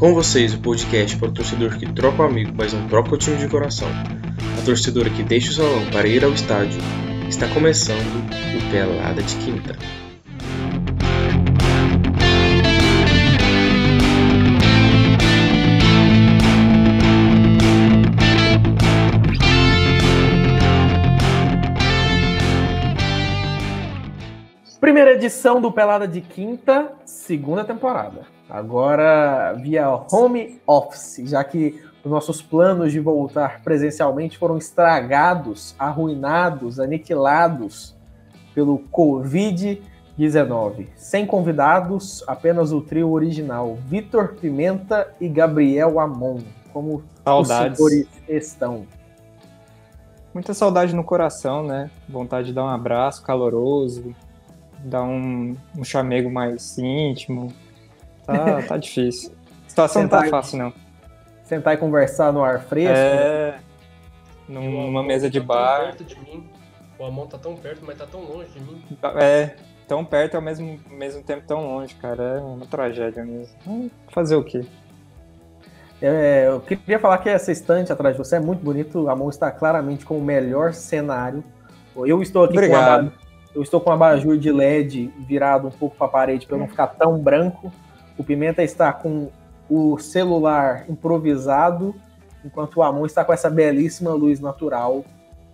Com vocês, o podcast para o torcedor que troca o amigo, mas não troca o time de coração. A torcedora que deixa o salão para ir ao estádio. Está começando o Pelada de Quinta. Primeira edição do Pelada de Quinta, segunda temporada. Agora via home office, já que os nossos planos de voltar presencialmente foram estragados, arruinados, aniquilados pelo Covid-19. Sem convidados, apenas o trio original, Vitor Pimenta e Gabriel Amon. Como Saudades. os senhores estão? Muita saudade no coração, né? Vontade de dar um abraço caloroso, dar um, um chamego mais íntimo. Tá, tá difícil. A situação não tá fácil, não. Sentar e conversar no ar fresco? É. O Numa mesa de tá bar. Tão perto de mim. O Amon tá tão perto, mas tá tão longe de mim. É, tão perto e ao mesmo, mesmo tempo tão longe, cara. É uma tragédia mesmo. Fazer o quê? É, eu queria falar que essa estante atrás de você é muito bonito. A mão está claramente com o melhor cenário. Eu estou aqui com Obrigado. uma, eu estou com um abajur de LED virado um pouco para a parede para não ficar tão branco. O Pimenta está com o celular improvisado, enquanto o Amon está com essa belíssima luz natural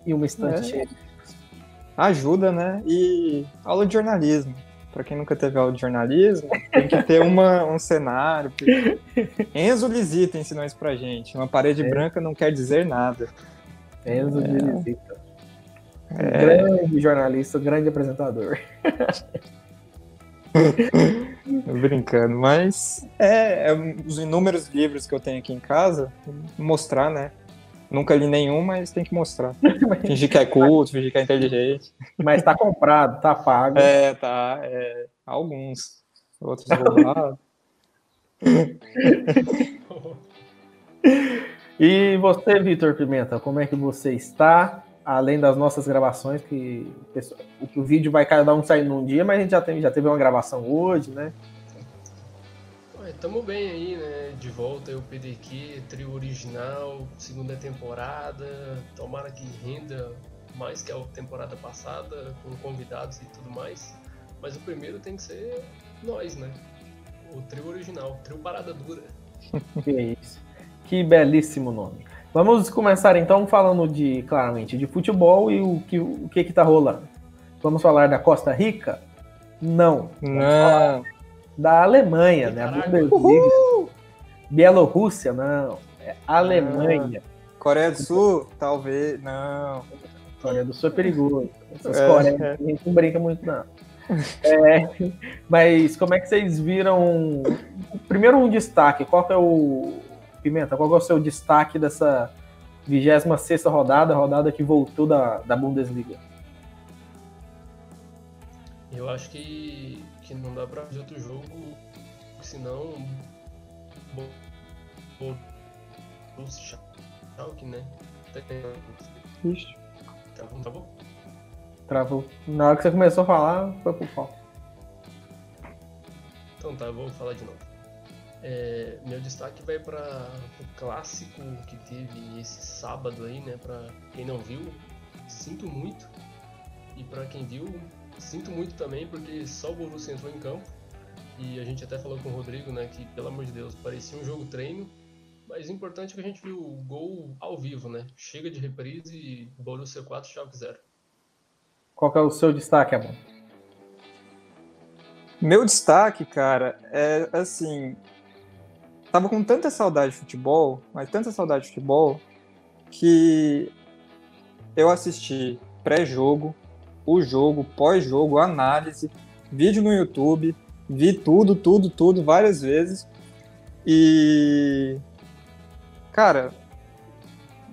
e uma estante É. cheia. Ajuda, né? E aula de jornalismo. Pra quem nunca teve aula de jornalismo, tem que ter uma, um cenário. Enzo Lisita ensinou isso pra gente. Uma parede É. branca não quer dizer nada. Enzo de visita. É. Grande jornalista, grande apresentador. Brincando, mas é, é os inúmeros livros que eu tenho aqui em casa, mostrar, né? Nunca li nenhum, mas tem que mostrar. Fingir que é culto, fingir que é inteligente. Mas está comprado, está pago. É, tá. é, alguns. Outros roubados. E você, Vitor Pimenta, como é que você está? Além das nossas gravações, que o o, o vídeo vai cada um sair num dia, mas a gente já teve, já teve uma gravação hoje, né? Ué, tamo bem aí, né? De volta aí o PDQ, trio original, segunda temporada. Tomara que renda mais que a temporada passada, com convidados e tudo mais. Mas o primeiro tem que ser nós, né? O trio original, trio Parada Dura. Que é isso. Que belíssimo nome. Vamos começar então falando de, claramente, de futebol e o que o que, que tá rolando. Vamos falar da Costa Rica? Não. Não. Da Alemanha, né? Bielorrússia, não. É Alemanha. Coreia do Sul? Talvez. Não. Coreia do Sul é perigoso. Essas É, Coreias, a gente não brinca muito, não. É, mas como é que vocês viram? Primeiro um destaque, qual que é o. Pimenta, qual é o seu destaque dessa 26 rodada, rodada que voltou da, da Bundesliga? Eu acho que, que não dá pra fazer outro jogo, senão. Schalke, né? Ixi. Tá bom? Travou. Na hora que você começou a falar, foi pro pau. Então tá, vou falar de novo. É, meu destaque vai para o clássico que teve esse sábado aí, né? Pra quem não viu, sinto muito. E pra quem viu, sinto muito também, porque só o Borussia entrou em campo. E a gente até falou com o Rodrigo, né? Que pelo amor de Deus, parecia um jogo treino. Mas o importante é que a gente viu o gol ao vivo, né? Chega de reprise e Borussia 4, Schalke 0. Qual que é o seu destaque, amor? Meu destaque, cara, é assim. Tava com tanta saudade de futebol, mas tanta saudade de futebol, que eu assisti pré-jogo, o jogo, pós-jogo, análise, vídeo no YouTube, vi tudo, tudo, tudo, várias vezes. E. Cara,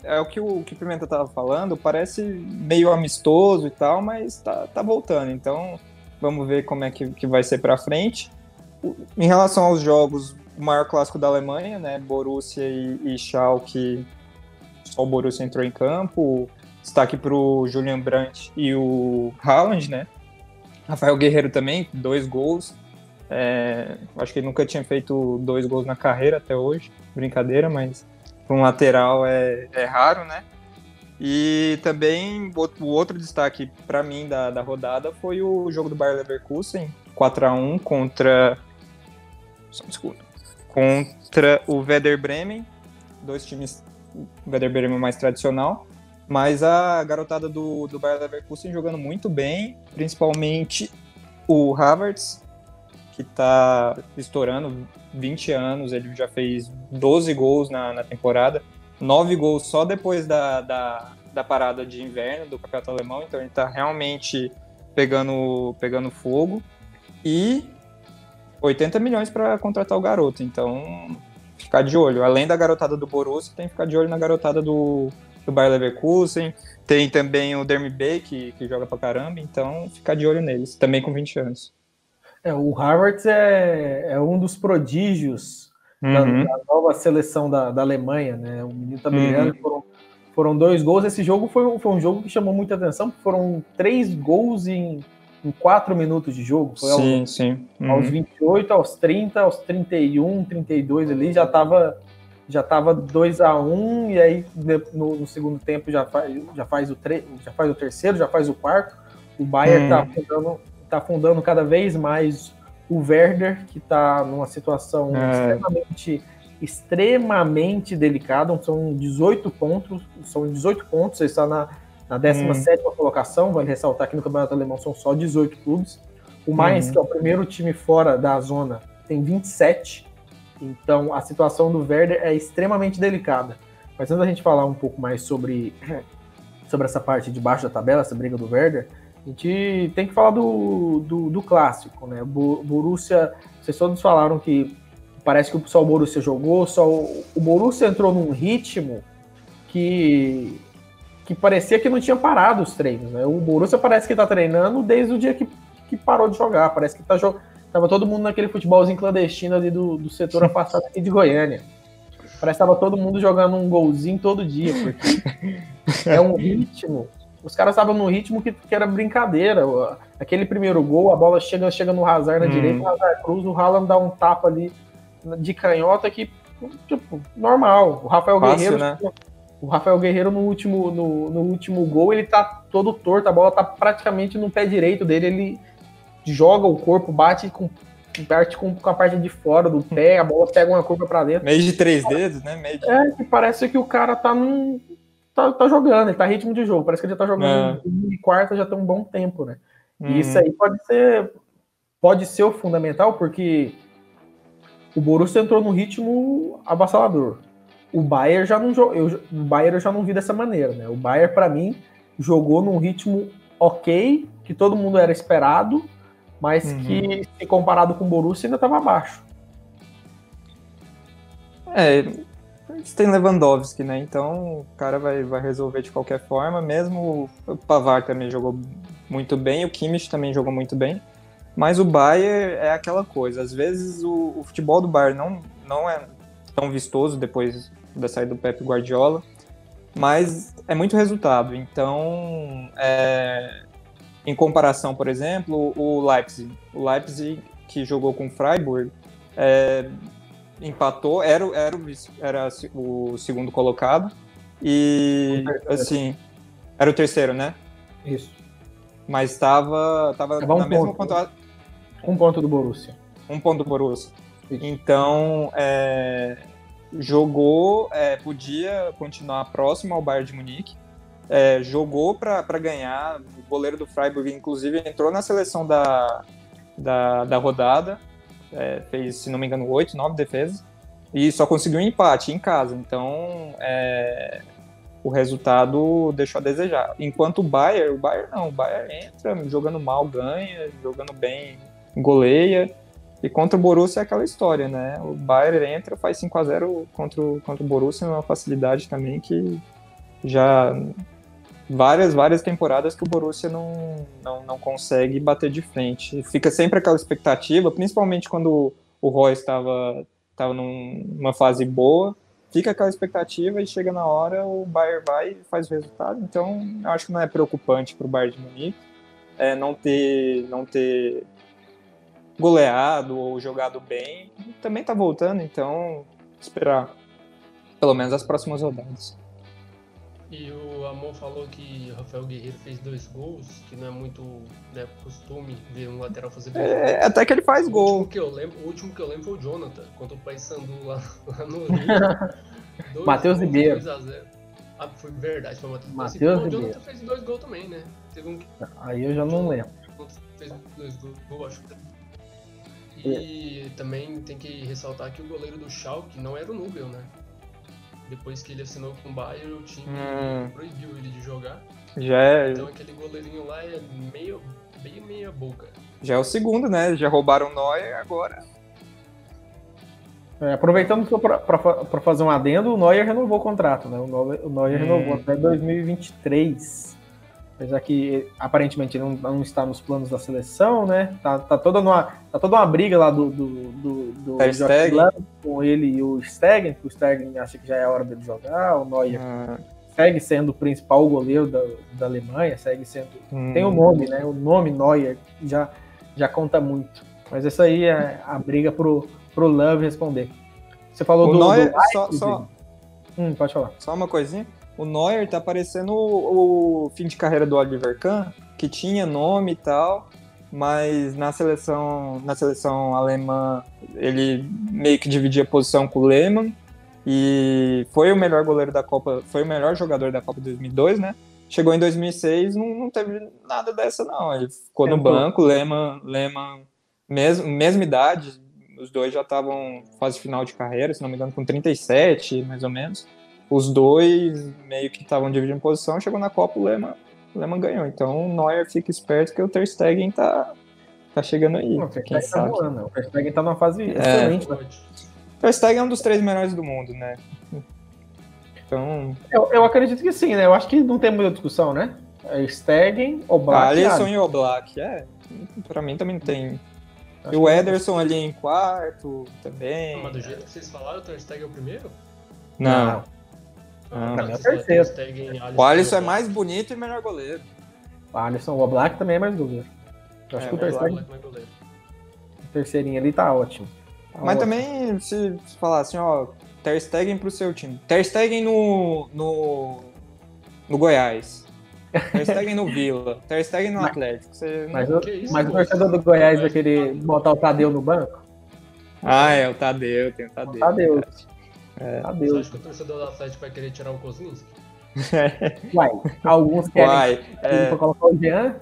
é o que o, o que o Pimenta tava falando, parece meio amistoso e tal, mas tá, tá voltando. Então, vamos ver como é que, que vai ser pra frente. Em relação aos jogos, o maior clássico da Alemanha, né? Borussia e, e Schalke, só o Borussia entrou em campo. Destaque pro Julian Brandt e o Haaland, né? Rafael Guerreiro também, dois gols. É, acho que ele nunca tinha feito dois gols na carreira até hoje. Brincadeira, mas para um lateral é, é raro, né? E também o outro destaque para mim da, da rodada foi o jogo do Bayer Leverkusen, 4 a 1 contra contra o Werder Bremen, dois times o Werder Bremen mais tradicional, mas a garotada do, do Bayer Leverkusen jogando muito bem, principalmente o Havertz, que está estourando 20 anos, ele já fez 12 gols na, na temporada, 9 gols só depois da, da, da, parada de inverno do campeonato alemão, então ele está realmente pegando, pegando fogo. E 80 milhões para contratar o garoto, então ficar de olho. Além da garotada do Borussia, tem que ficar de olho na garotada do, do Bayer Leverkusen. Tem também o Dermy Bay, que, que joga pra caramba, então ficar de olho neles, também com 20 anos. É, o Harvard é, é um dos prodígios uhum. da, da, nova seleção da, da Alemanha, né? O menino tá brilhando, uhum. foram, foram dois gols. Esse jogo foi, foi um jogo que chamou muita atenção, foram três gols em, em quatro minutos de jogo. Foi sim, aos, sim. Uhum. Aos 28, aos 30, aos 31, 32 ali, já tava já tava 2 a 1 um, e aí no, no, segundo tempo já faz, já faz o tre já faz o terceiro, já faz o quarto. O Bayern tá afundando, tá afundando cada vez mais o Werder, que está numa situação é. extremamente extremamente delicada, são 18 pontos, são 18 pontos, ele está na, na 17 hum. colocação, vale ressaltar que no Campeonato Alemão são só 18 clubes. O mais, hum. que é o primeiro time fora da zona, tem 27. Então a situação do Werder é extremamente delicada. Mas antes da gente falar um pouco mais sobre, sobre essa parte de baixo da tabela, essa briga do Werder, a gente tem que falar do, do, do clássico, né? O Borussia, vocês todos falaram que parece que só o Borussia jogou, só o, o Borussia entrou num ritmo que que parecia que não tinha parado os treinos, né? O Borussia parece que tá treinando desde o dia que, que parou de jogar, parece que tá jogando Tava todo mundo naquele futebolzinho clandestino ali do, do setor afastado aqui de Goiânia. Parece que tava todo mundo jogando um golzinho todo dia, porque é um ritmo. Os caras estavam no ritmo que, que, era brincadeira. Aquele primeiro gol, a bola chega, chega no Hazard na hum. direita, o Hazard cruz, o Haaland dá um tapa ali de canhota que, tipo, normal. O Rafael Guerreiro. Né? O Rafael Guerreiro no último, no, no último gol, ele tá todo torto, a bola tá praticamente no pé direito dele, ele joga o corpo, bate com parte com, com, a parte de fora do pé, a bola pega uma curva para dentro. Meio de três dedos, né? Meio de... É, que parece que o cara tá num. Tá, tá jogando, ele tá ritmo de jogo. Parece que ele já tá jogando é. quarta já tem um bom tempo, né? Uhum. E isso aí pode ser. Pode ser o fundamental, porque o Borussia entrou num ritmo avassalador. O Bayern já não eu, o Bayern eu já não vi dessa maneira, né? O Bayern para mim jogou num ritmo ok, que todo mundo era esperado, mas uhum. que, se comparado com o Borussia, ainda estava abaixo. É, gente tem Lewandowski, né? Então o cara vai, vai resolver de qualquer forma. Mesmo o Pavar também jogou muito bem, o Kimmich também jogou muito bem. Mas o Bayern é aquela coisa. Às vezes o, o futebol do Bayern não, não é tão vistoso depois da saída do Pep Guardiola, mas é muito resultado. Então, é, em comparação, por exemplo, o Leipzig. O Leipzig, que jogou com o Freiburg, é, empatou, era, era, o, era o segundo colocado. E, assim, era o terceiro, né? Isso. Mas estava tava, tava na um mesma pontuação. Um ponto do Borussia. Um ponto do Borussia. Isso. Então, é, jogou, é, podia continuar próximo ao Bayern de Munique, é, jogou para ganhar. O goleiro do Freiburg, inclusive, entrou na seleção da, da, da rodada, é, fez, se não me engano, oito, nove defesas, e só conseguiu um empate em casa. Então, é, o resultado deixou a desejar. Enquanto o Bayern, o Bayern não, o Bayern entra jogando mal, ganha, jogando bem, goleia. E contra o Borussia é aquela história, né? O Bayern entra, faz 5 a 0 contra, o, contra o Borussia, uma facilidade também que já várias, várias temporadas que o Borussia não, não, não consegue bater de frente. Fica sempre aquela expectativa, principalmente quando o Roy estava estava numa fase boa, fica aquela expectativa e chega na hora, o Bayern vai e faz o resultado. Então, eu acho que não é preocupante para o Bayern de Munique é, não ter não ter goleado ou jogado bem, também tá voltando, então esperar pelo menos as próximas rodadas. E o Amon falou que o Rafael Guerreiro fez dois gols, que não é muito né, costume ver um lateral fazer dois gols. É, até que ele faz O gol. que eu lembro, o último que eu lembro foi o Jonathan, contra o Paysandu lá, lá no Rio. Matheus Ribeiro. 2 a 0. Ah, foi verdade, foi o Matheus Ribeiro. O Ribeiro. Jonathan fez dois gols também, né? Teve um que Aí eu já não lembro. fez dois gols, acho. E também tem que ressaltar que o goleiro do Schalke não era o Nubel, né? Depois que ele assinou com o Bayern, o time Hum. proibiu ele de jogar. Já é, Então aquele goleirinho lá é meio, bem meia boca. já é o segundo, né? Já roubaram o Neuer, agora. É, aproveitando para fazer um adendo, o Neuer renovou o contrato, né? O Neuer, o Neuer Hum. renovou até 2023. Apesar que aparentemente ele não, não está nos planos da seleção, né? Tá, tá, toda, uma, tá toda uma briga lá do, do, do, do com ele e o Stegen, que o Stegen acha que já é a hora dele jogar, o Neuer Ah, segue sendo o principal goleiro da, da Alemanha, segue sendo hum. tem o nome, né? O nome Neuer já, já conta muito. Mas isso aí é a briga pro, pro Love responder. Você falou O do, Neuer, do só, Leipzig? só, Hum, pode falar. só uma coisinha. O Neuer tá parecendo o, o fim de carreira do Oliver Kahn, que tinha nome e tal, mas na seleção, na seleção alemã ele meio que dividia posição com o Lehmann e foi o melhor goleiro da Copa, foi o melhor jogador da Copa 2002, né? Chegou em 2006, não, não teve nada dessa não. Ele ficou no banco, Lehmann, Lehmann mesmo, mesma idade, os dois já estavam fase final de carreira, se não me engano, com 37, mais ou menos. Os dois meio que estavam dividindo posição, chegou na Copa, o Lehmann, o Lehmann ganhou. Então o Neuer fica esperto que o Ter Stegen tá, tá chegando aí, Não, o Ter quem Stegen tá sabe. voando, né? O Ter Stegen tá numa fase É. excelente. né? Pode. Ter Stegen é um dos três melhores do mundo, né? Então, Eu, eu acredito que sim, né? Eu acho que não tem muita discussão, né? É Stegen, Oblak, Alisson Alisson. e o Black, é, pra mim também não tem. Acho E o Ederson ali em quarto também. Ah, mas do jeito que vocês falaram, o Ter Stegen é o primeiro? Não, Ah, Pra mim é o terceiro. Alisson, o Alisson é mais bonito e melhor goleiro. O Alisson, o Oblak também é mais goleiro. Eu acho É, que o o Ter Oblak- Stegen, Oblak mais goleiro. o terceirinho ali tá ótimo. Tá Mas ótimo. também, se falar assim, ó, Ter Stegen pro seu time. Ter Stegen no, no, no Goiás. Ter Stegen no Vila. Ter Stegen no Mas- Atlético. Você... Mas, o- isso, mas o torcedor do Goiás vai querer botar o Tadeu no banco? Ah, é, o Tadeu, tem o Tadeu. Tadeu. É. Você Tadeu. acha que o torcedor do Atlético vai querer tirar o Kozlinski? Uai, alguns querem Uai, é. é, colocar o Jean,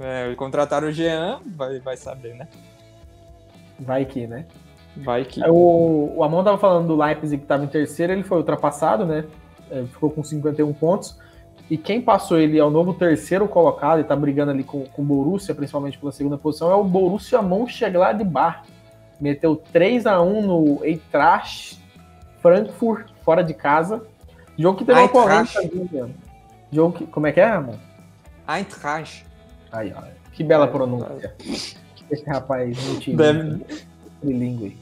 é, contrataram o Jean, vai, vai saber, né? vai que, né? Vai que. O, o Amon tava falando do Leipzig que estava em terceiro, ele foi ultrapassado, né? É, ficou com 51 pontos. E quem passou ele ao novo terceiro colocado e tá brigando ali com, com o Borussia, principalmente pela segunda posição, é o Borussia Mönchengladbach. Meteu 3 a 1 no Eintracht Frankfurt, fora de casa. Jogo que teve uma polêmica. né? Jogo que, como é que é, Amon? Eintracht. Aí, ó. Que bela É, pronúncia. Esse rapaz Deve- trilingue.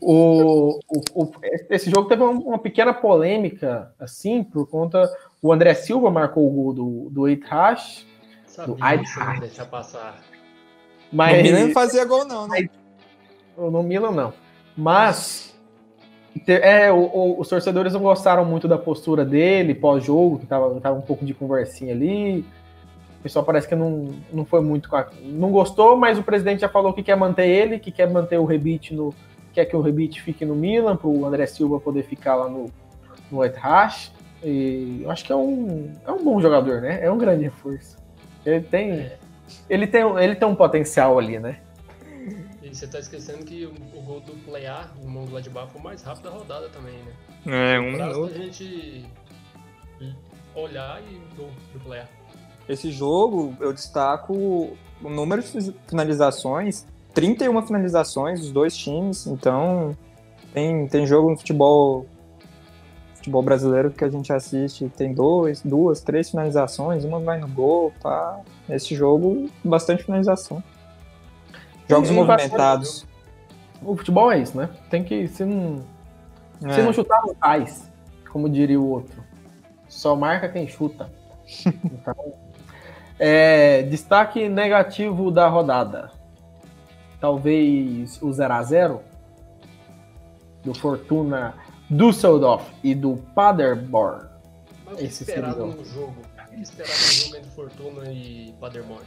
O, o, o- esse jogo teve uma, uma pequena polêmica, assim, por conta. O André Silva marcou o gol do, do Eintracht, Sabia Do que você não Eintracht. ia deixar passar. mas O Milan não fazia gol, não, né? No Milan não. Mas é, o- o- os torcedores não gostaram muito da postura dele pós-jogo, que tava, tava um pouco de conversinha ali. O pessoal parece que não, não foi muito. a- Não gostou, mas o presidente já falou que quer manter ele, que quer manter o Rebite no. Quer que o Rebite fique no Milan, para o André Silva poder ficar lá no, no Eintracht. E eu acho que é um, é um bom jogador, né? É um grande reforço. Ele tem, ele tem, ele tem um potencial ali, né? E você tá esquecendo que o, o gol do Playar, do Mönchengladbach, foi o mais rápido da rodada também, né? É, um minuto. a gente olhar e gol do Playar. Esse jogo, eu destaco o número de finalizações, 31 finalizações dos dois times, então tem, tem jogo no futebol futebol brasileiro que a gente assiste, tem dois, duas, três finalizações, uma vai no gol, tá? Esse jogo, bastante finalização. Jogos Tem movimentados. O futebol é isso, né? Tem que. Se não, É. se não chutar, não faz. Como diria o outro. Só marca quem chuta. Então, é, destaque negativo da rodada. talvez o 0 a 0 do Fortuna Düsseldorf e do Paderborn. Mas o que Esse esperar seria o- no jogo? O que esperar no jogo entre Fortuna e Paderborn?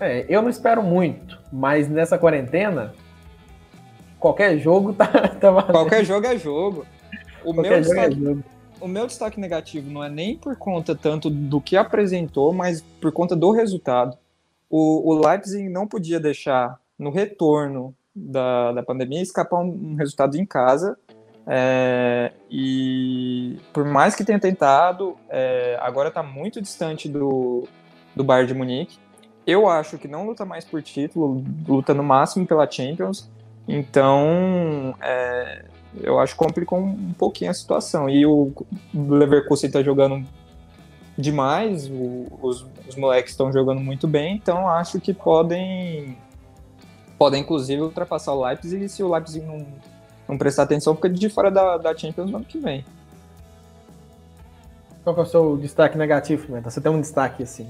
É, eu não espero muito, mas nessa quarentena, qualquer jogo tá, tá valendo. Qualquer jogo é jogo. O meu, Qualquer jogo é destaque, jogo. o meu destaque negativo não é nem por conta tanto do que apresentou, mas por conta do resultado. O, o Leipzig não podia deixar, no retorno da, da pandemia, escapar um, um resultado em casa. É, e por mais que tenha tentado, é, agora está muito distante do, do Bayern de Munique. Eu acho que não luta mais por título, luta no máximo pela Champions. Então, é, eu acho que complicou um, pouquinho a situação. E o Leverkusen está jogando demais, o- os, os moleques estão jogando muito bem, então acho que podem, podem inclusive ultrapassar o Leipzig e se o Leipzig não, não prestar atenção, fica de fora da, da Champions no ano que vem. Qual que é o seu destaque negativo, Menta? Você tem um destaque assim.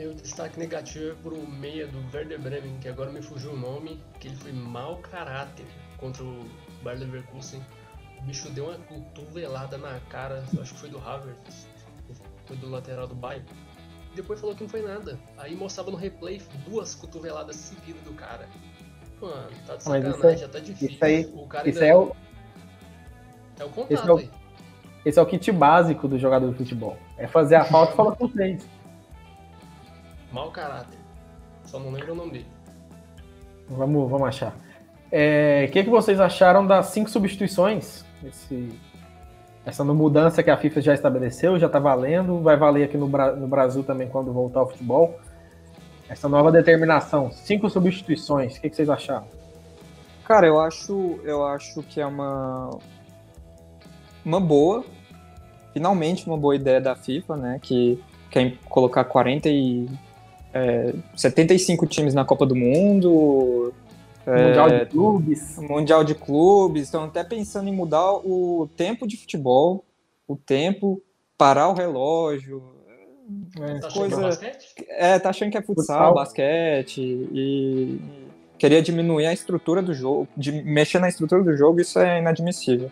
Meu destaque negativo é pro meia do Werder Bremen, que agora me fugiu o nome, que ele foi mau caráter contra o Bayer Leverkusen. O bicho deu uma cotovelada na cara, acho que foi do Havertz, foi do lateral do Bayern. Depois falou que não foi nada. Aí mostrava no replay duas cotoveladas seguidas do cara. Mano, tá de Mas isso sacanagem, é- já tá difícil. isso aí- o cara Isso ainda é o, é o esse contato é o- esse é o kit básico do jogador de futebol. É fazer a falta e falar com três. Mau caráter. Só não lembro o nome dele. Vamos, vamos achar. É, O que, que vocês acharam das cinco substituições? Esse, essa mudança que a FIFA já estabeleceu, já está valendo, vai valer aqui no, no Brasil também quando voltar ao futebol. Essa nova determinação, cinco substituições, o que, que vocês acharam? Cara, eu acho, eu acho que é uma uma boa, finalmente uma boa ideia da FIFA, né? Que quer colocar 40 e é, 75 times na Copa do Mundo, é, Mundial de Clubes. Mundial de Clubes, estão até pensando em mudar o tempo de futebol, o tempo, parar o relógio. É, Tá coisa- achando basquete? É, tá achando que é futsal, Futsal. basquete e queria diminuir a estrutura do jogo, de mexer na estrutura do jogo, isso é inadmissível.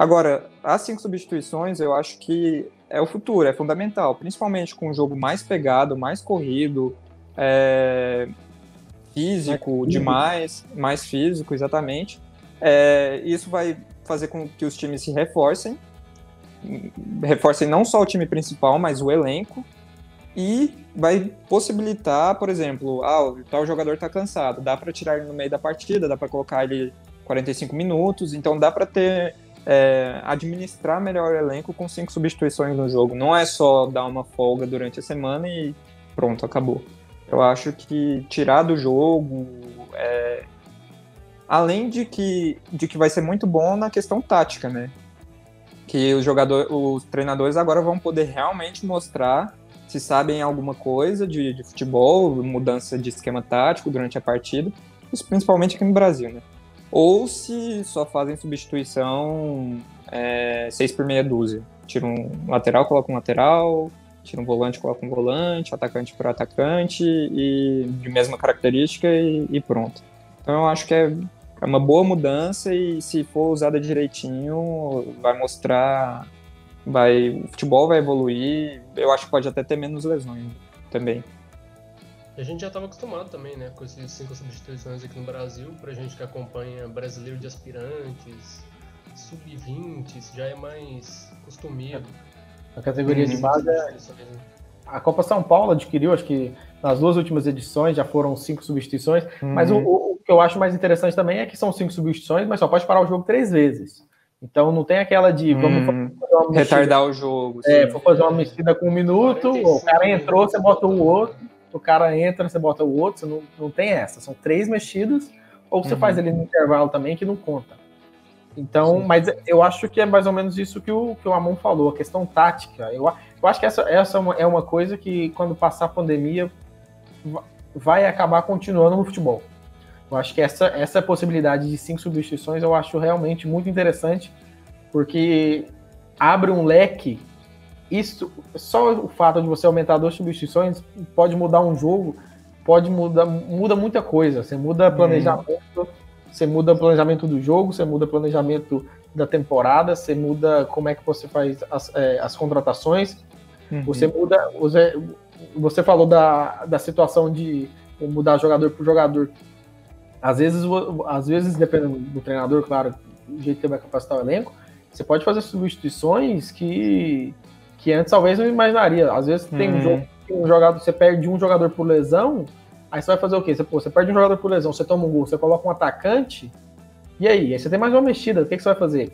Agora, as cinco substituições eu acho que é o futuro, é fundamental, principalmente com um jogo mais pegado, mais corrido, é, físico demais, mais físico, exatamente. É, isso vai fazer com que os times se reforcem, reforcem não só o time principal, mas o elenco, e vai possibilitar, por exemplo, ah, o tal jogador está cansado, dá para tirar ele no meio da partida, dá para colocar ele 45 minutos, então dá para ter é, administrar melhor o elenco com cinco substituições no jogo. Não é só dar uma folga durante a semana e pronto, acabou. Eu acho que tirar do jogo, é, além de que, de que vai ser muito bom na questão tática, né? Que os jogadores, os treinadores agora vão poder realmente mostrar se sabem alguma coisa de, de futebol, mudança de esquema tático durante a partida, principalmente aqui no Brasil, né? Ou se só fazem substituição é, seis por meia dúzia. Tira um lateral, coloca um lateral, tira um volante, coloca um volante, atacante por atacante, e de mesma característica e, e pronto. Então eu acho que é, é uma boa mudança e se for usada direitinho, vai mostrar vai, o futebol vai evoluir. Eu acho que pode até ter menos lesões também. A gente já estava acostumado também, né, com essas cinco substituições aqui no Brasil, pra gente que acompanha brasileiro de aspirantes, sub-20, isso já é mais costumeiro. A categoria de Hum. base é a Copa São Paulo adquiriu, acho que nas duas últimas edições já foram cinco substituições. Mas o, Uhum. o- que eu acho mais interessante também é que são cinco substituições, mas só pode parar o jogo três vezes. Então não tem aquela de vamos Hum, fazer uma retardar o jogo. é, vou fazer uma mexida com um minuto, 45 o cara entrou, você bota o outro, o cara entra, você bota o outro, você não, não tem essa. São três mexidas, ou você Uhum. faz ali no intervalo também, que não conta. Então, mas eu acho que é mais ou menos isso que o, que o Amon falou, a questão tática. Eu, eu acho que essa, essa é uma- é uma coisa que, quando passar a pandemia, va- vai acabar continuando no futebol. Eu acho que essa, essa possibilidade de cinco substituições eu acho realmente muito interessante, porque abre um leque. Isso, só o fato de você aumentar duas substituições pode mudar um jogo, pode mudar muda muita coisa. Você muda planejamento, uhum. você muda planejamento do jogo, você muda planejamento da temporada, você muda como é que você faz as, é, as contratações, uhum. você muda. Você, você falou da, da situação de mudar jogador por jogador. Às vezes, às vezes, dependendo do treinador, claro, do jeito que ele vai capacitar o elenco, você pode fazer substituições que, que antes talvez não imaginaria. Às vezes tem um uhum. jogo um jogador, você perde um jogador por lesão, aí você vai fazer o quê? Você, pô, você perde um jogador por lesão, você toma um gol, você coloca um atacante, e aí? Aí você tem mais uma mexida, o que, que você vai fazer?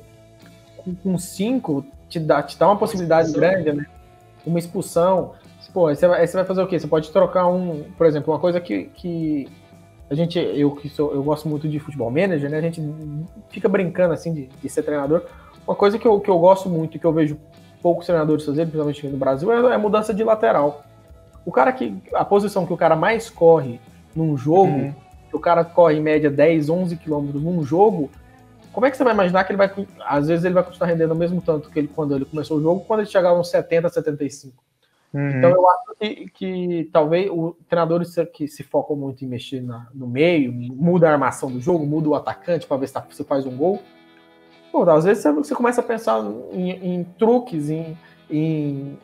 Com, com cinco, te dá, te dá uma possibilidade grande, né? Uma expulsão. Pô, aí você, vai, aí você vai fazer o quê? Você pode trocar um, por exemplo, uma coisa que, que a gente, eu que sou, eu gosto muito de futebol manager, né? A gente fica brincando assim de, de ser treinador. Uma coisa que eu, que eu gosto muito e que eu vejo poucos treinadores fazerem, principalmente no Brasil, é, é mudança de lateral. O cara que. A posição que o cara mais corre num jogo, uhum. que o cara corre em média 10, 11 quilômetros num jogo, como é que você vai imaginar que ele vai. Às vezes ele vai continuar rendendo o mesmo tanto que ele quando ele começou o jogo, quando ele chegar uns 70, 75. Uhum. Então eu acho que, que talvez o treinadores que se focam muito em mexer na, no meio, muda a armação do jogo, muda o atacante para ver se tá, você faz um gol. Pô, às vezes você, você começa a pensar em, em truques, em, em,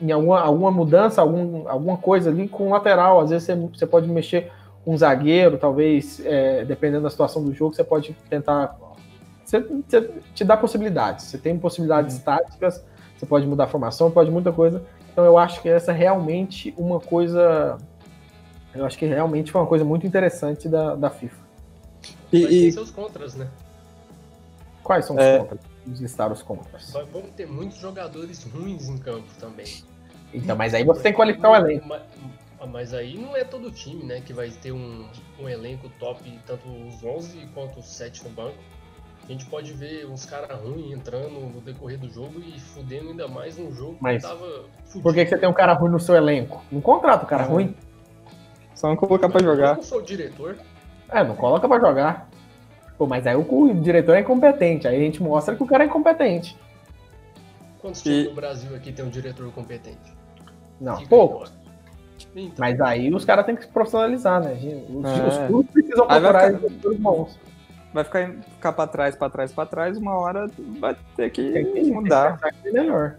em alguma, alguma mudança, algum, alguma coisa ali com o lateral. Às vezes você, você pode mexer um zagueiro, talvez, é, dependendo da situação do jogo, você pode tentar. Você, você te dá possibilidades. Você tem possibilidades uhum. táticas, você pode mudar a formação, pode muita coisa. Então eu acho que essa é realmente uma coisa. Eu acho que realmente foi uma coisa muito interessante da, da FIFA. E, Mas tem seus contras, né? Quais são os é... contras? Vamos listar os contras. Vão ter muitos jogadores ruins em campo também. Então, mas aí você tem que qualificar o elenco. Mas, mas aí não é todo time, né, que vai ter um, um elenco top, tanto os 11 quanto os 7 no banco. A gente pode ver uns caras ruins entrando no decorrer do jogo e fudendo ainda mais um jogo mas, que tava fudido. Por que, você tem um cara ruim no seu elenco? Não contrata o cara não. ruim. Só não colocar pra jogar. Eu não sou o diretor. É, não coloca pra jogar. Pô, mas aí o, o diretor é incompetente. Aí a gente mostra que o cara é incompetente. Quantos times no Brasil aqui tem um diretor competente? Não, pouco. Então. Mas aí os caras têm que se profissionalizar, né? Os, é. os clubes precisam procurar ficar... bons. Vai ficar, ficar pra trás, pra trás, pra trás, uma hora vai ter que, tem que mudar. Que melhor.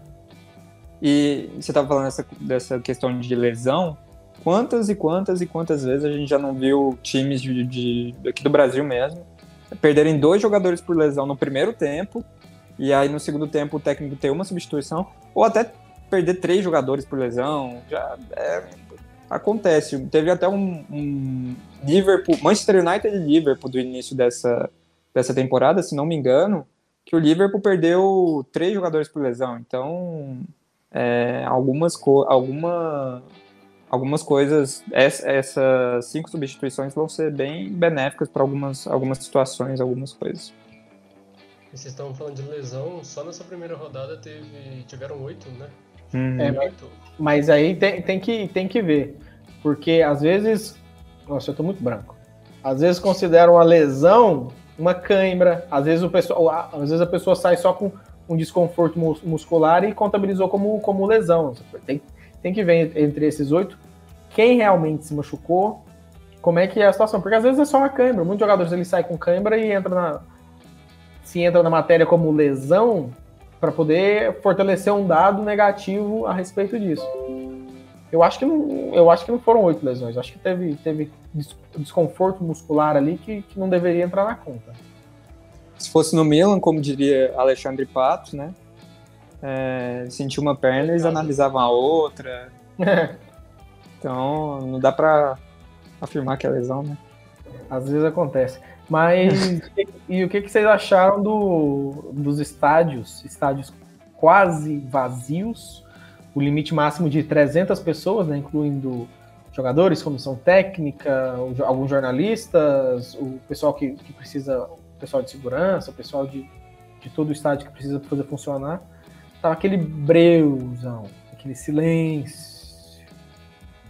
E você tava falando dessa, dessa questão de lesão. Quantas e quantas e quantas vezes a gente já não viu times de, de, aqui do Brasil mesmo perderem dois jogadores por lesão no primeiro tempo e aí no segundo tempo o técnico ter uma substituição, ou até perder três jogadores por lesão, já é, acontece. Teve até um, um, Liverpool, Manchester United e Liverpool do início dessa, dessa temporada, se não me engano, que o Liverpool perdeu três jogadores por lesão. Então, é, algumas, alguma, algumas coisas, essa, essas cinco substituições vão ser bem benéficas para algumas, algumas situações, algumas coisas. vocês estão falando de lesão, só nessa primeira rodada teve, tiveram oito, né? Uhum. É, mas aí tem, tem, que, tem que ver. Porque às vezes. Nossa, eu tô muito branco. Às vezes consideram a lesão uma cãibra. Às vezes, o pessoal, às vezes a pessoa sai só com um desconforto muscular e contabilizou como, como lesão. Tem, tem que ver entre esses oito quem realmente se machucou, como é que é a situação. Porque às vezes é só uma cãibra. Muitos jogadores ele sai com cãibra e entra na. Se entra na matéria como lesão, para poder fortalecer um dado negativo a respeito disso. Eu acho que não, eu acho que não foram oito lesões. Acho que teve, teve desconforto muscular ali que, que não deveria entrar na conta. Se fosse no Milan, como diria Alexandre Pato, né? É, sentiu uma perna, eles analisavam a outra. então, não dá para afirmar que é lesão, né? Às vezes acontece. Mas e o que, que vocês acharam do, dos estádios? Estádios quase vazios, o limite máximo de 300 pessoas, né, incluindo jogadores, comissão técnica, alguns jornalistas, o pessoal que, que precisa, o pessoal de segurança, o pessoal de, de todo o estádio que precisa fazer funcionar. Tava aquele breuzão, aquele silêncio.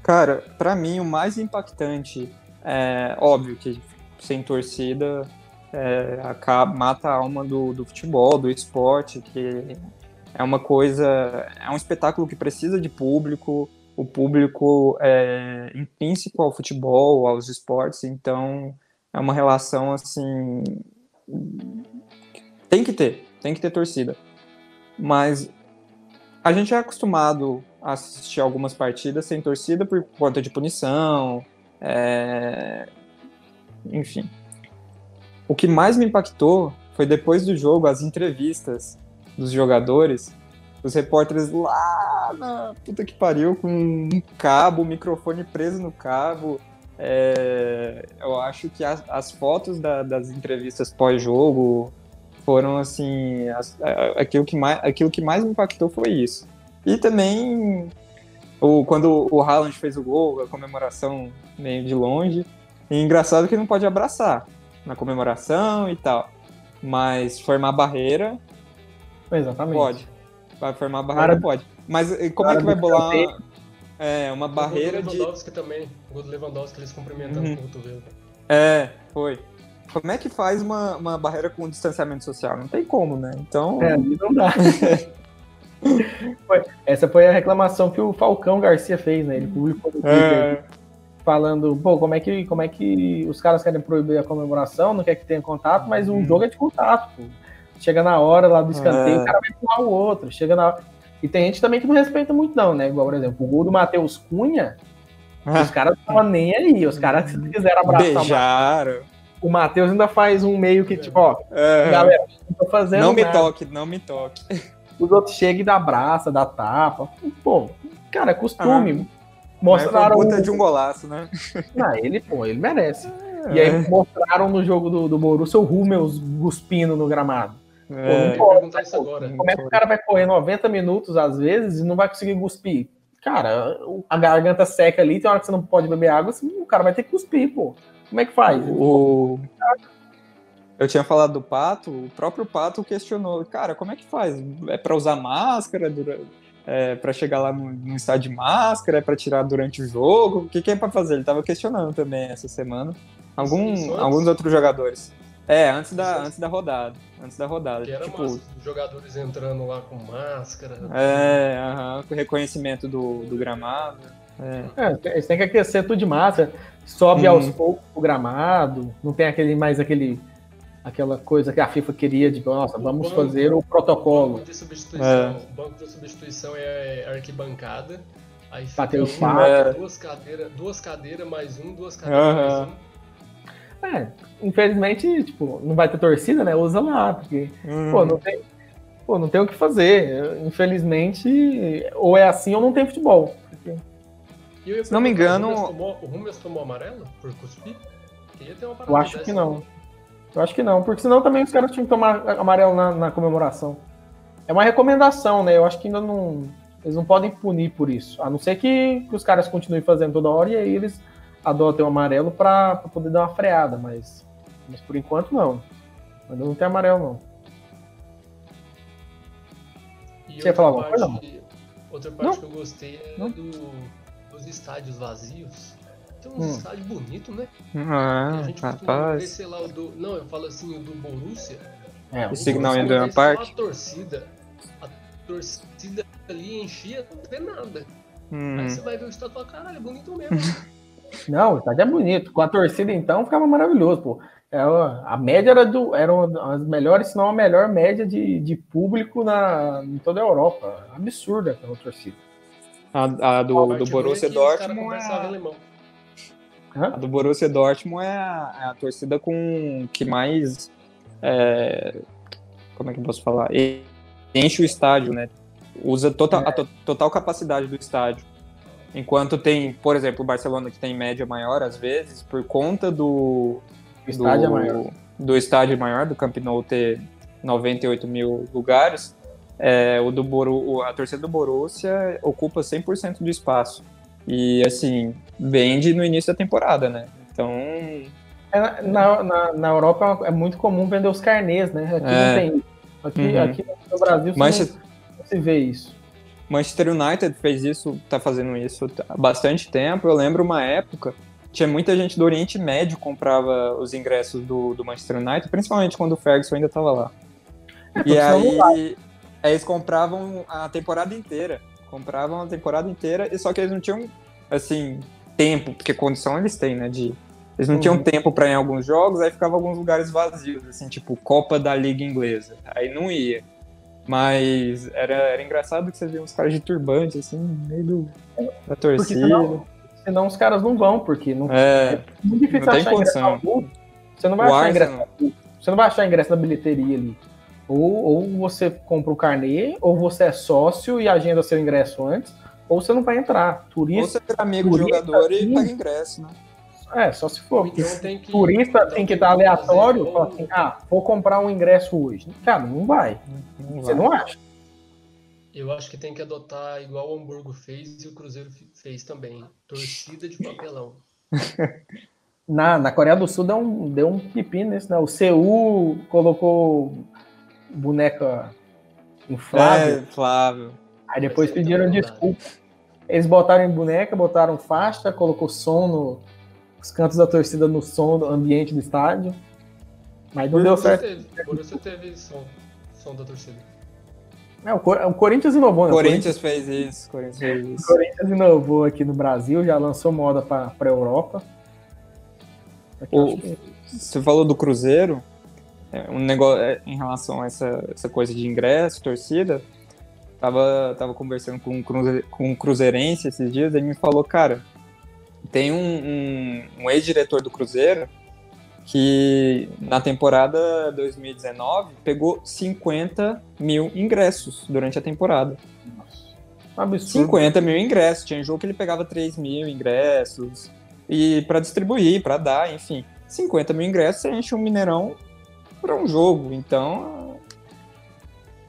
Cara, para mim o mais impactante é óbvio que sem torcida é, acaba, mata a alma do, do futebol, do esporte, que é uma coisa, é um espetáculo que precisa de público, o público é intrínseco ao futebol, aos esportes, então é uma relação assim. Tem que ter, tem que ter torcida. Mas a gente é acostumado a assistir algumas partidas sem torcida por conta de punição, é... enfim. O que mais me impactou foi depois do jogo as entrevistas dos jogadores, os repórteres lá na puta que pariu, com um cabo, um microfone preso no cabo. É, eu acho que as, as fotos da, das entrevistas pós-jogo foram assim. As, aquilo, que mais, aquilo que mais me impactou foi isso. E também o, quando o Haaland fez o gol, a comemoração meio de longe. E engraçado que não pode abraçar na comemoração e tal. Mas formar barreira. Exatamente. Pode. Vai formar barreira, Cara, pode. Mas como é que vai bolar é, uma barreira o Lewandowski de. também. O gol do Lewandowski, eles cumprimentando uhum. com o cotovelo. É, foi. Como é que faz uma, uma barreira com distanciamento social? Não tem como, né? Então. É, ali não dá. essa foi a reclamação que o Falcão Garcia fez, né? Ele publicou no Twitter. É falando, pô, como é que como é que os caras querem proibir a comemoração, não quer que tenha contato, mas o uhum. jogo é de contato, pô. Chega na hora lá do escanteio, é. o cara vai empurrar o outro, chega na E tem gente também que não respeita muito não, né? Igual, por exemplo, o gol do Matheus Cunha, ah. os caras não estavam nem aí, os caras se quiseram abraçar Beijaram. O Matheus ainda faz um meio que, tipo, ó, é. galera, não tô fazendo Não me nada. toque, não me toque. Os outros chegam e dá abraça, dá tapa. Pô, cara, é costume. Ah mostraram. Mas puta de um golaço, né? Não, ele, pô, ele merece. É. E aí mostraram no jogo do, do Borussia o Hummels cuspindo no gramado. É, pô, pode, né, agora. Como é que o cara vai correr 90 minutos às vezes e não vai conseguir cuspir? Cara, a garganta seca ali, tem hora que você não pode beber água, assim, o cara vai ter que cuspir, pô. Como é que faz? O... Eu tinha falado do Pato, o próprio Pato questionou, cara, como é que faz? É para usar máscara durante é, para chegar lá no, no estádio de máscara, é para tirar durante o jogo? O que, que é para fazer? Ele estava questionando também essa semana. Algum, alguns outros jogadores. É, antes da, antes da rodada. Antes da rodada. Que era tipo, massa, jogadores entrando lá com máscara. É, aham, com reconhecimento do, do gramado. É. É, eles têm que aquecer tudo de máscara. Sobe hum. aos poucos o gramado. Não tem aquele mais aquele aquela coisa que a FIFA queria de, nossa, vamos banco, fazer o protocolo. O banco de substituição, é. banco de substituição é arquibancada. Aí fica Bateu um, é. duas cadeiras, duas cadeiras mais um, duas cadeiras uhum. mais um. É, infelizmente, tipo, não vai ter torcida, né? Usa lá, porque, uhum. pô, não tem, pô, não tem o que fazer. Infelizmente, ou é assim ou não tem futebol. Se não me engano, o Rummels tomou, tomou amarelo por cuspir? Eu acho que não. Eu acho que não, porque senão também os caras tinham que tomar amarelo na, na, comemoração. É uma recomendação, né? Eu acho que ainda não. Eles não podem punir por isso. A não ser que, que os caras continuem fazendo toda hora e aí eles adotem o amarelo para poder dar uma freada, mas, mas por enquanto não. Ainda não tem amarelo, não. E Você ia falar alguma coisa? Outra parte não. que eu gostei é do, dos estádios vazios tem um hum. estádio bonito, né? Ah, a gente rapaz. Ver, sei lá, o do. Não, eu falo assim, o do Borussia. É, o, o Signal Iduna Park. A torcida. A torcida ali enchia, não vê nada. Hum. Aí você vai ver o estádio e fala, caralho, é bonito mesmo. não, o estádio é bonito. Com a torcida, então, ficava maravilhoso, pô. É, a média era do. Eram as melhores, se não a melhor média de, de público na, em toda a Europa. Absurda aquela torcida. A, a do, do Borussia Dortmund. É... A do Borussia Dortmund é a, é a torcida com que mais é, como é que eu posso falar? Enche o estádio, né? Usa total, a to, total capacidade do estádio. Enquanto tem, por exemplo, o Barcelona que tem média maior às vezes, por conta do, o estádio do, é maior. do estádio maior, do Camp Nou ter 98 mil lugares, é, o do Boru, a torcida do Borussia ocupa 100% do espaço. E assim, vende no início da temporada, né? Então. É, na, na, na, Europa é muito comum vender os carnês, né? Aqui é. não tem. Aqui, uhum. aqui no Brasil Manchester... não se vê isso. Manchester United fez isso, tá fazendo isso há bastante tempo. Eu lembro uma época, tinha muita gente do Oriente Médio comprava os ingressos do, do Manchester United, principalmente quando o Ferguson ainda estava lá. É, e aí, aí eles compravam a temporada inteira Compravam a temporada inteira, e só que eles não tinham, assim, tempo, porque condição eles têm, né? De, eles não Uhum. tinham tempo pra ir em alguns jogos, aí ficava alguns lugares vazios, assim, tipo Copa da Liga Inglesa. Aí não ia. Mas era, era engraçado que você via uns caras de turbante, assim, no meio do, da Porque torcida. senão, senão os caras não vão, porque não É, é muito difícil não tem achar condição. Você não vai o achar ingresso Você não vai achar ingresso na bilheteria ali. Ou, ou você compra o carnê, ou você é sócio e agenda seu ingresso antes, ou você não vai entrar. ou Turista, você vira amigo do turista, jogador e paga ingresso, né? é, só se for. Então tem que. Turista então tem que estar aleatório, fazer fala igual- assim, ah, vou comprar um ingresso hoje. Cara, não vai. Não Você vai. não acha. Eu acho que tem que adotar igual o Hamburgo fez e o Cruzeiro fe- fez também. Torcida de papelão. Na, na Coreia do Sul deu um, deu um pepino nesse, né? O Seul colocou boneca inflável. É, Flávio. Aí depois Mas é pediram desculpa. Eles botaram em boneca, botaram faixa, colocou som no, os cantos da torcida no som do ambiente do estádio. Mas não deu certo. teve, Borussia teve som, som da torcida. É, o, Cor- o Corinthians inovou, né? O Corinthians fez isso, Corinthians fez O. Corinthians inovou aqui no Brasil, já lançou moda para a Europa. Aqui, O- que- Você falou do Cruzeiro, é, um negócio é, em relação a essa, essa coisa de ingresso, torcida. Tava, tava conversando com um, cruze, com um cruzeirense esses dias, ele me falou, cara, tem um, um, um ex-diretor do Cruzeiro que na temporada 2019 pegou 50 mil ingressos durante a temporada. absurdo. 50 mil ingressos. Tinha jogo que ele pegava 3 mil ingressos. E para distribuir, para dar, enfim. 50 mil ingressos, você enche um Mineirão para um jogo. Então,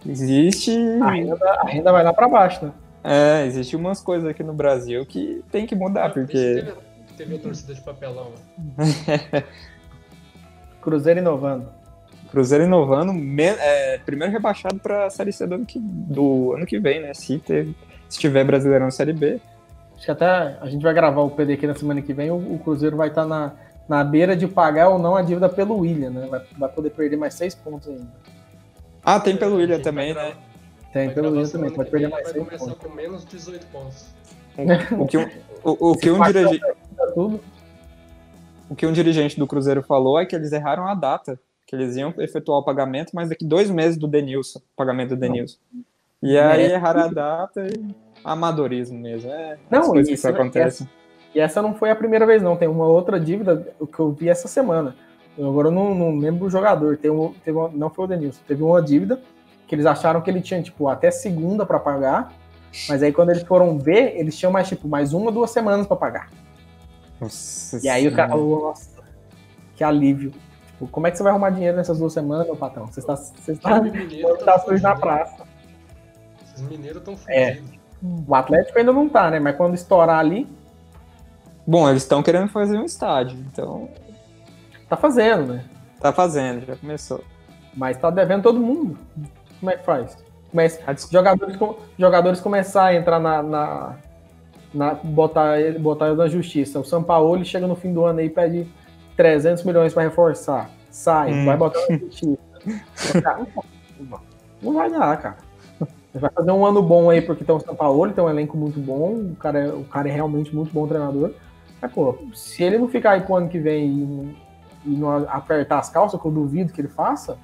existe. A renda, a renda vai lá para baixo, né? É, existe umas coisas aqui no Brasil que tem que mudar, Ah, porque. Teve, teve a torcida de papelão. né? Cruzeiro inovando. Cruzeiro inovando, me- é, primeiro rebaixado para a Série C do ano, que, do ano que vem, né? Se, ter, se tiver Brasileirão Série B. Acho que até a gente vai gravar o PDQ na semana que vem. O, o Cruzeiro vai estar na, na beira de pagar ou não a dívida pelo William, né? Vai, vai poder perder mais seis pontos ainda. Ah, tem pelo William vai também, né? Tem vai pelo William também, pode perder mais Vai seis começar pontos. com menos 18 pontos. O que um, o, o que um dirigente. Tá tudo. O que um dirigente do Cruzeiro falou é que eles erraram a data, que eles iam efetuar o pagamento, mas daqui dois meses do Denilson, pagamento do Denilson. E aí É. erraram a data e amadorismo mesmo. É, Não, coisas que isso- isso acontecem. E essa não foi a primeira vez, não. Tem uma outra dívida que eu vi essa semana. Eu agora não, não lembro o jogador. Tem um, teve uma- não foi o Denilson. Teve uma dívida que eles acharam que ele tinha, tipo, até segunda para pagar. Mas aí quando eles foram ver, eles tinham mais, tipo, mais uma, duas semanas para pagar. Nossa E aí o cara falou, nossa, que alívio. Tipo, como é que você vai arrumar dinheiro nessas duas semanas, meu patrão? Você está, você está, tá tão sujo na praça. Esses mineiros estão É. fudidos. O Atlético ainda não tá, né? Mas quando estourar ali, Bom, eles estão querendo fazer um estádio, então tá fazendo, né? tá fazendo, já começou. Mas tá devendo todo mundo. Como é que faz? A dis- jogadores, jogadores começar a entrar na. na, na- botar, ele- botar ele na justiça. O São Paulo chega no fim do ano aí e pede 300 milhões para reforçar. Sai, Hum. vai botar na justiça. Não, vai dar, cara. Vai fazer um ano bom aí porque tem o São Paulo, tem um elenco muito bom, o cara, é- o cara é realmente muito bom treinador. Pô, se ele não ficar aí pro ano que vem e não, apertar as calças, que eu duvido que ele faça,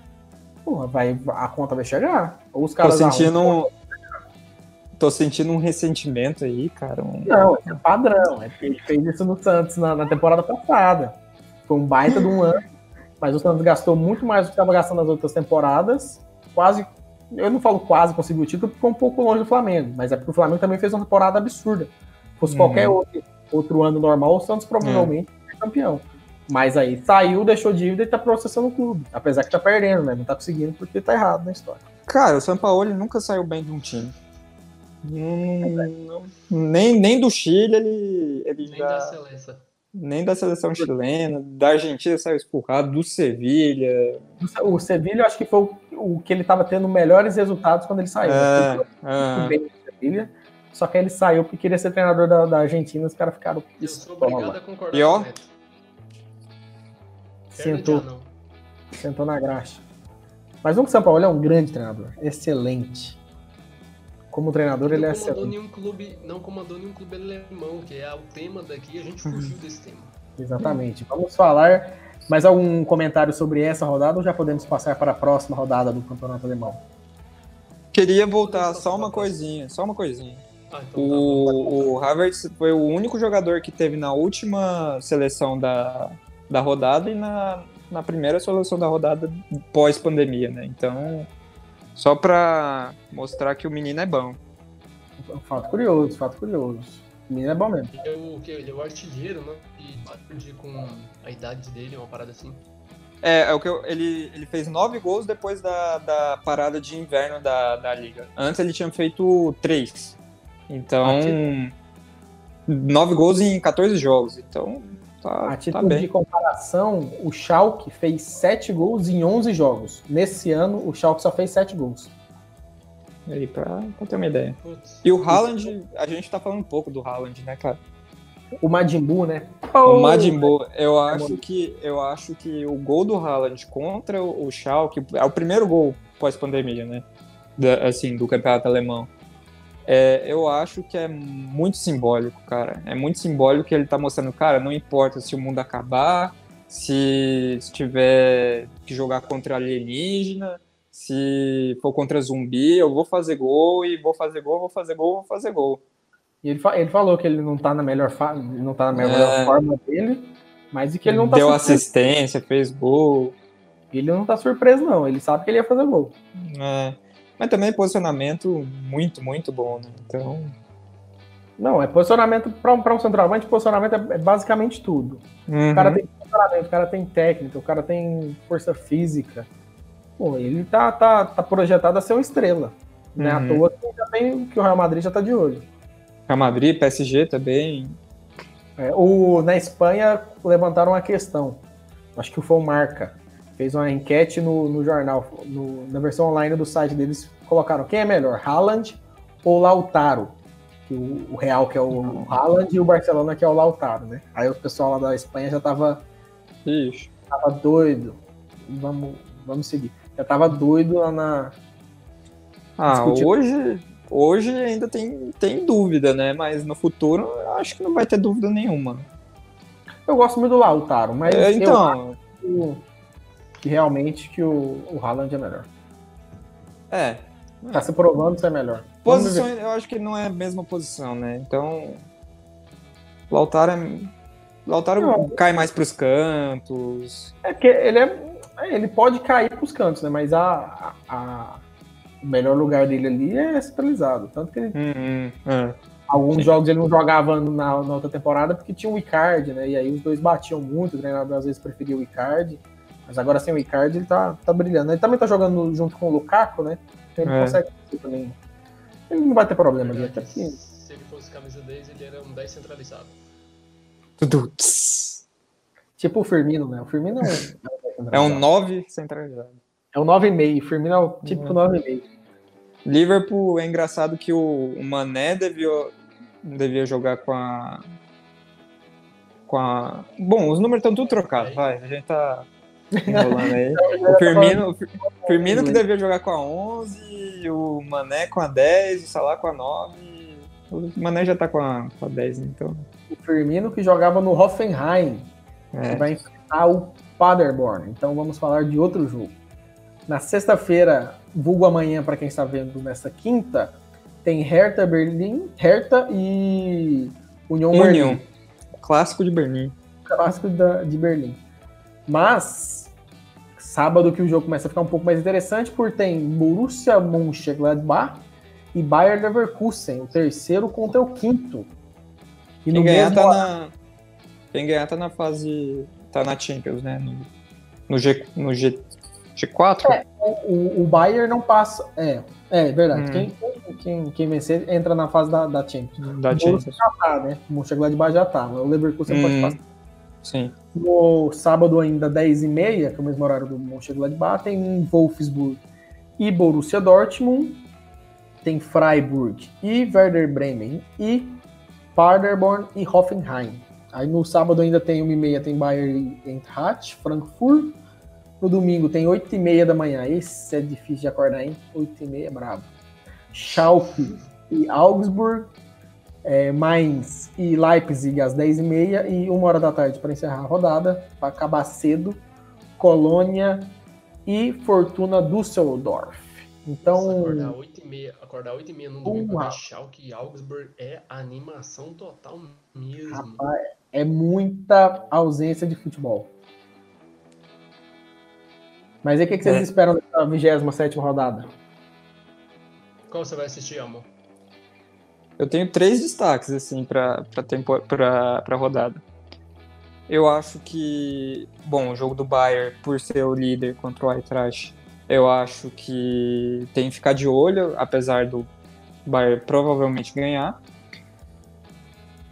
porra, vai, a conta vai chegar. Ou os Tô caras sentindo, arrumam- um, tô sentindo um ressentimento aí, cara. um- Não, é padrão. É ele fez isso no Santos na, na temporada passada. Foi um baita de um ano, mas o Santos gastou muito mais do que estava gastando nas outras temporadas. Quase, eu não falo quase conseguiu o título, porque ficou um pouco longe do Flamengo, mas é porque o Flamengo também fez uma temporada absurda. Se fosse Uhum. qualquer outro, outro ano normal, o Santos provavelmente é campeão. Mas aí saiu, deixou dívida e tá processando o clube. Apesar que tá perdendo, né? Não tá conseguindo porque tá errado na história. Cara, o Sampaoli nunca saiu bem de um time. Não- nem, nem do Chile ele, ele Nem já. da Seleção. Nem da seleção chilena, da Argentina saiu expurrado, do Sevilha. O Sevilha, eu acho que foi o, o que ele tava tendo melhores resultados quando ele saiu. É, Ele é. muito bem Sevilha, só que aí ele saiu porque queria ser treinador da, da Argentina, os caras ficaram Eu sou obrigado a concordar E ó, de Sentou, sentou na graxa. Mas o São Paulo é um grande treinador, excelente. como treinador, ele é não comandou excelente. nenhum clube, não comandou nenhum clube alemão, que é o tema daqui, a gente fugiu desse tema. Exatamente. Vamos falar mais algum comentário sobre essa rodada ou já podemos passar para a próxima rodada do Campeonato Alemão? Queria voltar só uma coisinha, só uma coisinha. Ah, então tá, O, o Havertz foi o único jogador que teve na última seleção da, da rodada e na, na primeira seleção da rodada pós-pandemia, né? Então, só pra mostrar que o menino é bom. Fato curioso, fato curioso. O menino é bom mesmo. Ele é o, que- ele é o artilheiro, né? E com a idade dele, uma parada assim. É, é o que eu- ele, ele fez nove gols depois da, da parada de inverno da, da liga. Antes ele tinha feito três. Então, A nove gols em 14 jogos. Então, tá, A tá título de bem. comparação, o Schalke fez 7 gols em 11 jogos. Nesse ano, o Schalke só fez 7 gols. Aí, pra, pra ter uma ideia. Putz. E o Haaland, a gente tá falando um pouco do Haaland, né, cara? O Majin Buu, né? O Majin Buu, eu acho que eu acho que o gol do Haaland contra o o Schalke é o primeiro gol pós-pandemia, né? Da- assim, do campeonato alemão. É, eu acho que é muito simbólico, cara. É muito simbólico que ele tá mostrando, cara, não importa se o mundo acabar, se, tiver que jogar contra alienígena, se for contra zumbi, eu vou fazer gol e vou fazer gol, vou fazer gol, vou fazer gol. E ele, ele falou que ele não tá na melhor, fa- não tá na melhor É. forma dele, mas e que ele não tá Deu surpreso. assistência, fez gol. Ele não tá surpreso, não. Ele sabe que ele ia fazer gol. É, mas também posicionamento muito, muito bom, né? Então, Não, é posicionamento para um, pra um centroavante, posicionamento é, é basicamente tudo. uhum. O cara tem posicionamento, o cara tem técnica, o cara tem força física. Pô, ele tá, tá, tá projetado a ser uma estrela. Não é à Uhum. toa que, já tem, que o Real Madrid já tá de olho. Real Madrid, PSG também. É, o, na Espanha levantaram uma questão. Acho que foi o Marca. Fez uma enquete no, no jornal, no- na versão online do site deles. Colocaram quem é melhor, Haaland ou Lautaro? Que o, o Real que é o Haaland e o Barcelona que é o Lautaro, né? Aí o pessoal lá da Espanha já tava, Ixi. tava doido. Vamos, vamos seguir. Já tava doido lá na. Ah, Discutir. hoje, hoje ainda tem, tem dúvida, né? Mas no futuro eu acho que não vai ter dúvida nenhuma. Eu gosto muito do Lautaro, mas É, eu então, acho que realmente que o, o Haaland é melhor. é. Tá se provando ser melhor. Vamos ver. Posição, eu acho que não é a mesma posição, né? Então, Lautaro é. Lautaro Não. cai mais pros cantos. É porque ele é. Ele pode cair pros cantos, né? Mas a, a- a- o melhor lugar dele ali é centralizado. Tanto que ele- Hum, hum, é. alguns Sim. jogos ele não jogava na, na outra temporada porque tinha o Icardi, né? E aí os dois batiam muito, o treinador às vezes preferia o Icardi. Mas agora sem o Icardi ele tá, tá brilhando. Ele também tá jogando junto com o Lukaku, né? Então ele É. consegue fazer também. Ele não vai ter problema ali, até porque. Se ele fosse camisa 10, ele era um 10 centralizado. Tudo. tss. Tipo o Firmino, né? O Firmino é, É um 9 centralizado. é um 9,5. O Firmino é o típico Uhum. 9,5. Liverpool é engraçado que o, o Mané devia, devia jogar com a. Com a. Bom, os números estão tudo trocados, vai. A gente tá enrolando aí. O Firmino, o Fir- Firmino que devia jogar com a 11, o Mané com a 10, o Salah com a 9. O Mané já tá com a, com a 10, né? então. O Firmino que jogava no Hoffenheim. que É. vai enfrentar o Paderborn. Então vamos falar de outro jogo. Na sexta-feira, vulgo amanhã para quem está vendo nessa quinta, tem Hertha Berlim, Hertha e União União. Berlim, Clássico de Berlim. clássico da- de Berlim. Mas sábado que o jogo começa a ficar um pouco mais interessante, porque tem Borussia Mönchengladbach e Bayer Leverkusen, o terceiro contra o quinto. E Quem no ganhar, mesmo tá na, quem ganhar tá na fase. tá na Champions, né? No, no, G, no G, G4? É. o, o Bayern não passa. É, é verdade. Hum. Quem, quem, quem vencer entra na fase da, da Champions. Da o Champions. já tá, né? O Mönchengladbach já tá. O Leverkusen pode Hum. passar. Sim. No sábado ainda, 10h30, que é o mesmo horário do Mönchengladbach, tem Wolfsburg e Borussia Dortmund. Tem Freiburg e Werder Bremen. E Paderborn e Hoffenheim. Aí no sábado ainda tem 1h30, tem Bayern e Eintracht, Frankfurt. No domingo tem 8h30 da manhã. Esse é difícil de acordar, hein? 8h30 é brabo. Schalke e Augsburg, é, Mainz e Leipzig às 10h30 e uma hora da tarde para encerrar a rodada, para acabar cedo, Colônia e Fortuna Düsseldorf. Então. acordar 8h30, acordar 8h30 no domingo pra Schalke e Augsburg é animação total mesmo. Rapaz, é muita ausência de futebol. Mas e o que, que vocês é. esperam da 27 rodada? Qual você vai assistir, amor? Eu tenho três destaques, assim, para a rodada. Eu acho que, bom, o jogo do Bayern, por ser o líder contra o Eintracht, eu acho que tem que ficar de olho, apesar do Bayern provavelmente ganhar.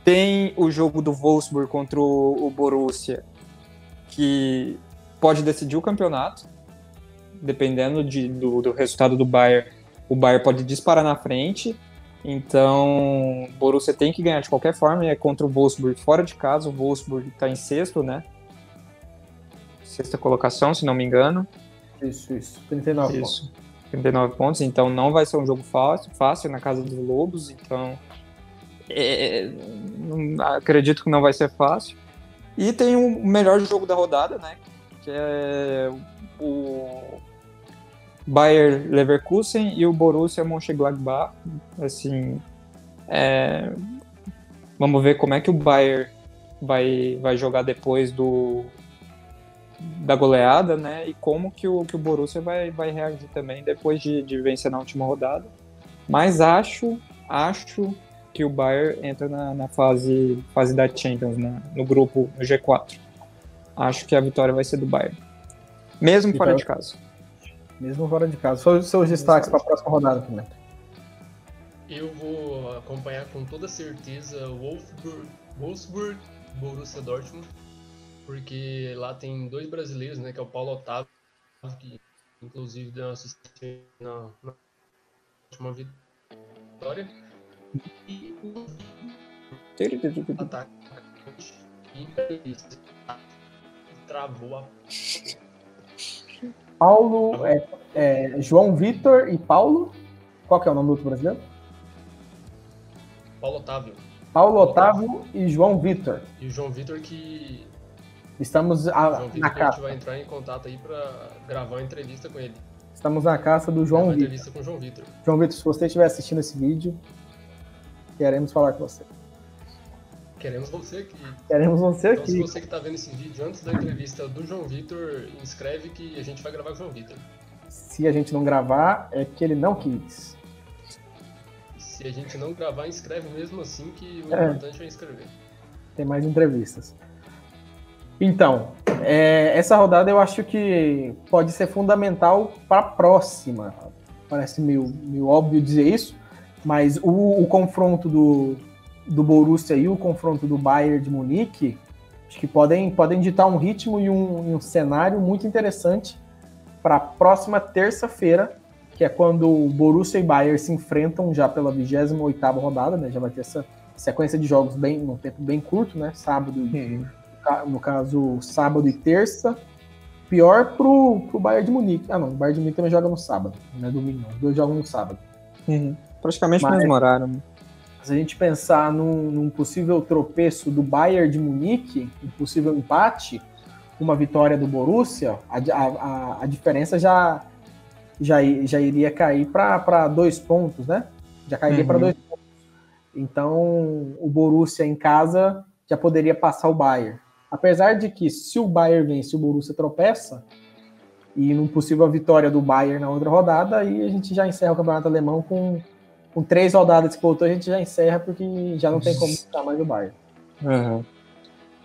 Tem o jogo do Wolfsburg contra o Borussia, que pode decidir o campeonato, dependendo de, do, do resultado do Bayern. O Bayern pode disparar na frente então, o Borussia tem que ganhar de qualquer forma, é contra o Wolfsburg fora de casa. O Wolfsburg está em sexto, né? Sexta colocação, se não me engano. Isso, isso. 39 isso. pontos. 39 pontos, então não vai ser um jogo fácil, fácil na casa dos Lobos, então é, não, acredito que não vai ser fácil. E tem o melhor jogo da rodada, né? Que é o Bayer Leverkusen e o Borussia Mönchengladbach. Assim, é... vamos ver como é que o Bayer vai, vai jogar depois do da goleada, né? E como que o, que o Borussia vai, vai reagir também depois de, de vencer na última rodada. Mas acho, acho que o Bayern entra na, na fase, fase da Champions, né? no grupo no G4. Acho que a vitória vai ser do Bayern. Mesmo fora então, de casa. Mesmo fora de casa. Só os seus destaques para a próxima rodada também. Eu vou acompanhar com toda certeza Wolfsburg, Wolfsburg Borussia Dortmund, porque lá tem dois brasileiros, né, que é o Paulo Otávio, que inclusive deu uma assistência na, na última vitória, e o atacante travou a Paulo, é, é, João Vitor e Paulo. Qual que é o nome do outro brasileiro? Paulo Otávio. Paulo Otávio e João Vitor. E o João Vitor que. Estamos a, João Vitor na casa. A gente vai entrar em contato aí para gravar uma entrevista com ele. Estamos na casa do João Vitor. entrevista com o João Vitor. João Vitor, se você estiver assistindo esse vídeo, queremos falar com você. Queremos você aqui. Queremos você então, aqui. Se você que está vendo esse vídeo antes da entrevista do João Vitor, inscreve que a gente vai gravar com o João Vitor. Se a gente não gravar, é que ele não quis. Se a gente não gravar, inscreve mesmo assim, que o é. importante é inscrever. Tem mais entrevistas. Então, é, essa rodada eu acho que pode ser fundamental para a próxima. Parece meio, meio óbvio dizer isso, mas o, o confronto do, do Borussia e o confronto do Bayern de Munique, acho que podem, podem ditar um ritmo e um, um cenário muito interessante para a próxima terça-feira, que é quando o Borussia e Bayern se enfrentam já pela 28ª rodada, né? Já vai ter essa sequência de jogos bem num tempo bem curto, né? Sábado, uhum. no caso, sábado e terça. Pior pro, pro Bayern de Munique. Ah, não, o Bayern de Munique também joga no sábado, não é domingo, não. Os dois jogam no sábado. Uhum. Praticamente no mesmo horário. Se a gente pensar num, num, possível tropeço do Bayern de Munique, um possível empate, uma vitória do Borussia, a, a, a diferença já, já, já iria cair para dois pontos, né? Já cairia uhum. para dois pontos. Então, o Borussia em casa já poderia passar o Bayern. Apesar de que, se o Bayern vence, o Borussia tropeça, e numa possível vitória do Bayern na outra rodada, aí a gente já encerra o campeonato alemão com com três rodadas que voltou, a gente já encerra porque já não tem como ficar mais o Bayern. Uhum.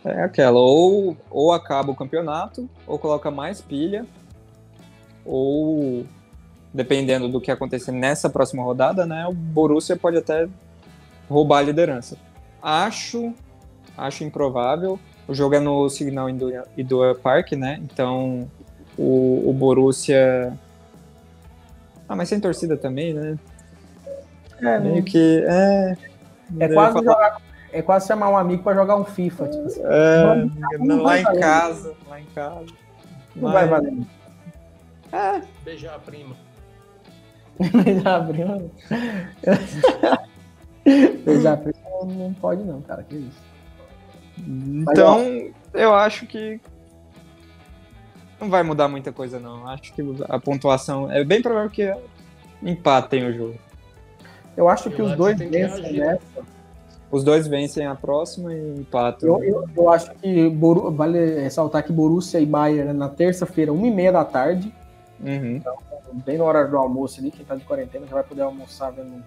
É aquela, ou, ou acaba o campeonato, ou coloca mais pilha, ou dependendo do que acontecer nessa próxima rodada, né, o Borussia pode até roubar a liderança. Acho, acho improvável. O jogo é no Signal Iduna Park, né? Então o, o Borussia. Ah, mas sem torcida também, né? É, meio que. É, é quase, falar... jogar, é quase chamar um amigo para jogar um FIFA. Tipo assim. É, não, não lá em casa. Lá em casa. Não Mas... vai valer. É. Beijar a prima. já abriu. Eu já abriu, não pode não, cara. Que isso. Então, eu acho que não vai mudar muita coisa, não. Acho que a pontuação é bem provável que empatem o jogo. Eu acho que os acho dois que tem que vencem nessa. Os dois vencem a próxima e empatam. Eu, eu, eu acho que Boru- vale ressaltar que Borussia e Bayern é na terça-feira, uma e meia da tarde, Uhum. bem na hora do almoço ali, quem tá de quarentena já vai poder almoçar vendo,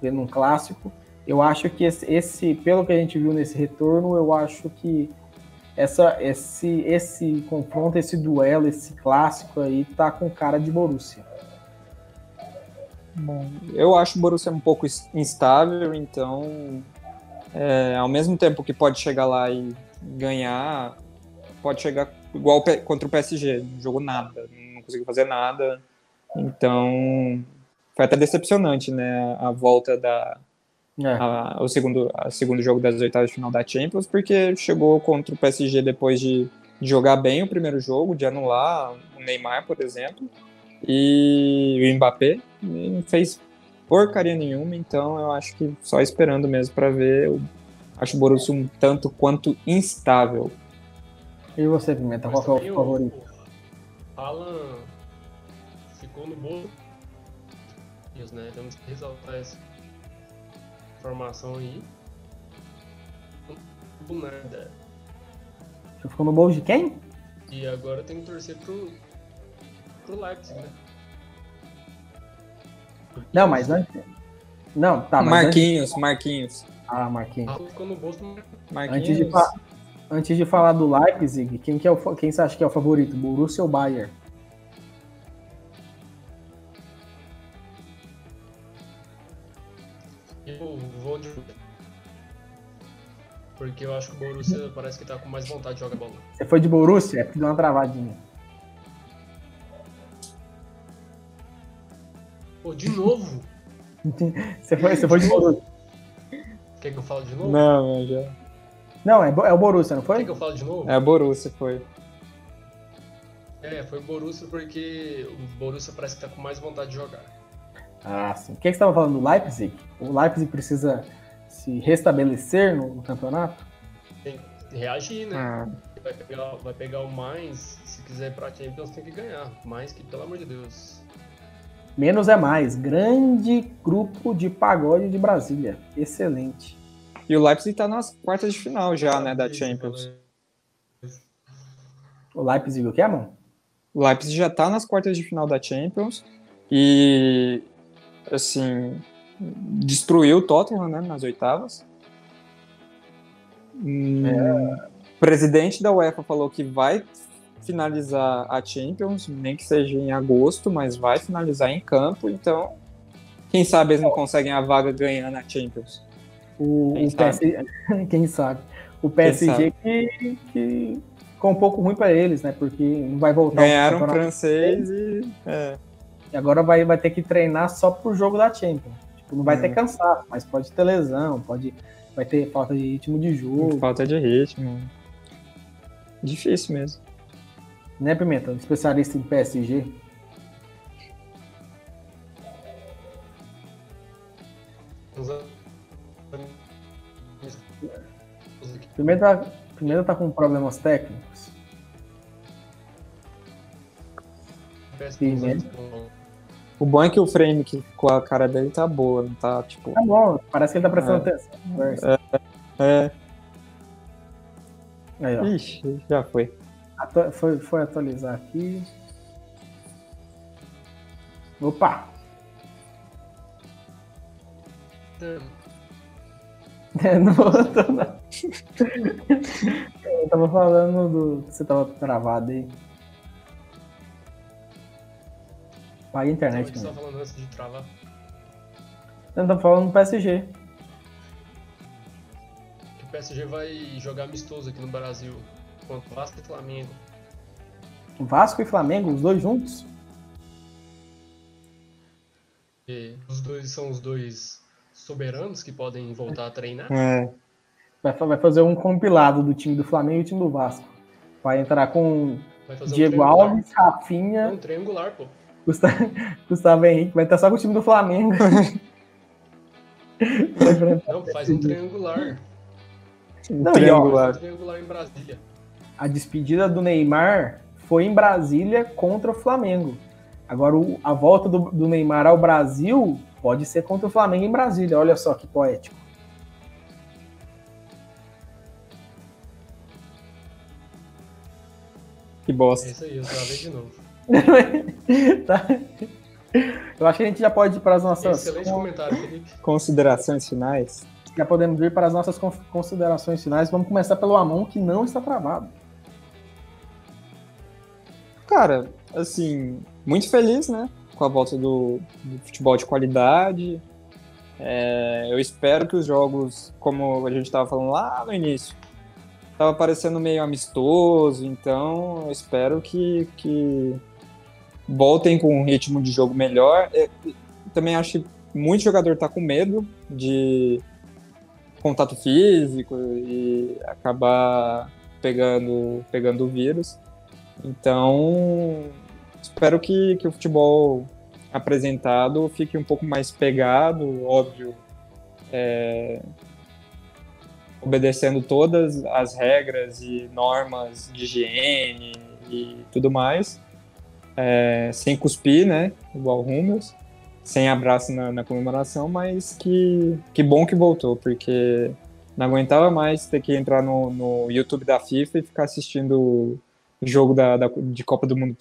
vendo um clássico. Eu acho que esse, esse, pelo que a gente viu nesse retorno, eu acho que essa, esse, esse confronto, esse duelo, esse clássico aí tá com cara de Borussia. Bom, eu acho o Borussia um pouco ins- instável, então, é, ao mesmo tempo que pode chegar lá e ganhar, pode chegar igual contra o PSG, não jogou nada, não conseguiu fazer nada. Então, foi até decepcionante, né, a volta da É. a- o segundo a segundo jogo das oitavas de final da Champions, porque chegou contra o PSG depois de, de jogar bem o primeiro jogo, de anular o Neymar, por exemplo, e o Mbappé, não fez porcaria nenhuma, então eu acho que só esperando mesmo para ver, eu acho o Borussia um tanto quanto instável. E você, Pimenta, qual Mas é o favorito? O Haaland ficou no bolo. Isso, né? Temos que ressaltar essa informação aí. Do nada. Ficou no bolso de quem? E agora tem que torcer pro, pro Leipzig, né? Não, mas antes. Não, tá, mas Marquinhos, Marquinhos, Antes... Ah, Marquinhos. Haaland ficou no bolso do Marquinhos. Antes de, fa- antes de falar do Leipzig, quem, que é o, quem você acha que é o favorito? Borussia ou Bayern? Eu vou de. Porque eu acho que o Borussia parece que tá com mais vontade de jogar bola. Você foi de Borussia? É porque deu uma travadinha. Pô, de novo? Você foi, você foi de Borussia? Quer que eu fale de novo? Não, já. Não, é, é o Borussia, não Quer foi? que eu fale de novo? É a Borussia, foi. É, foi o Borussia porque o Borussia parece que tá com mais vontade de jogar. Ah, sim. O que, que você estava falando do Leipzig? O Leipzig precisa se restabelecer no, no campeonato? Tem que reagir, né? Ah, Vai, pegar, vai pegar o mais, se quiser ir pra Champions tem que ganhar. Mais que, pelo amor de Deus. Menos é mais. Grande grupo de pagode de Brasília. Excelente. E o Leipzig tá nas quartas de final já, né, da Champions. O Leipzig o que, mano? O Leipzig já tá nas quartas de final da Champions e, assim, destruiu o Tottenham, né, nas oitavas. Hum, O presidente da UEFA falou que vai finalizar a Champions, nem que seja em agosto, mas vai finalizar em campo, então quem sabe eles não conseguem a vaga ganhando a Champions. O, Quem o sabe? PSG, quem sabe? O PSG que, que ficou um pouco ruim para eles, né? Porque não vai voltar. Ganharam o campeonato. francês e... É. E agora vai, vai ter que treinar só pro jogo da Champions. Tipo, não vai Hum. ter cansaço, mas pode ter lesão, pode, vai ter falta de ritmo de jogo. Falta de ritmo. Difícil mesmo. Né, Pimenta? Especialista em PSG. Pimenta, Pimenta tá com problemas técnicos. Sim, né? com- O bom é que o frame que com a cara dele tá boa, não tá tipo. Tá bom, parece que ele tá prestando É. atenção. conversa. É. Aí, ó. Ixi, já foi. Atu- foi, foi atualizar aqui. Opa! não voltou, não. Eu tava falando do. Você tava travado aí. Paga a internet, que você tá falando antes de travar? Eu tava falando do PSG. Que o PSG vai jogar amistoso aqui no Brasil contra o Vasco e Flamengo. Vasco e Flamengo, os dois juntos? E os dois são os dois soberanos que podem voltar a treinar. É. Vai, fa- vai fazer um compilado do time do Flamengo e o time do Vasco. Vai entrar com Vai um Diego triangular. Alves, Rafinha um triangular, pô. Gustavo, Gustavo Henrique vai estar só com o time do Flamengo. Não, faz um triangular. Não, Triangular. Um triangular em Brasília. A despedida do Neymar foi em Brasília contra o Flamengo. Agora, o- a volta do, do Neymar ao Brasil pode ser contra o Flamengo em Brasília. Olha só que poético. Que É bosta. isso aí, eu travei de novo. Tá? Eu acho que a gente já pode ir para as nossas. Excelente comentário, Felipe. Considerações finais? Já podemos ir para as nossas con- considerações finais. Vamos começar pelo Amon, que não está travado. Cara, assim, muito feliz, né? Com a volta do, do futebol de qualidade. É, eu espero que os jogos, como a gente estava falando lá no início, tava parecendo meio amistoso, então eu espero que, que voltem com um ritmo de jogo melhor. É, também acho que muito jogador tá com medo de contato físico e acabar pegando, pegando o vírus. Então, espero que, que o futebol apresentado fique um pouco mais pegado, óbvio, é, obedecendo todas as regras e normas de higiene e tudo mais, é, sem cuspir, né, igual Hummels, sem abraço na, na comemoração, mas que, que bom que voltou, porque não aguentava mais ter que entrar no, no YouTube da FIFA e ficar assistindo jogo da, da- de Copa do Mundo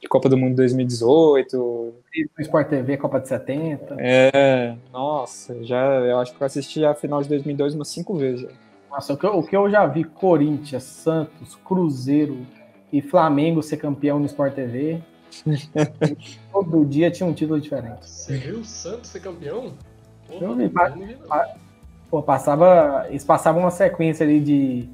de Copa do Mundo 2018. No Sport TV, Copa de 70. É, nossa, já eu acho que eu assisti a final de 2002 umas cinco vezes. Nossa, o que, eu, o que eu já vi Corinthians, Santos, Cruzeiro e Flamengo ser campeão no Sport TV. todo dia tinha um título diferente. Você viu o Santos ser campeão? Pô, Eu vi, pa- não vi, não. Pô, passava, eles passavam uma sequência ali de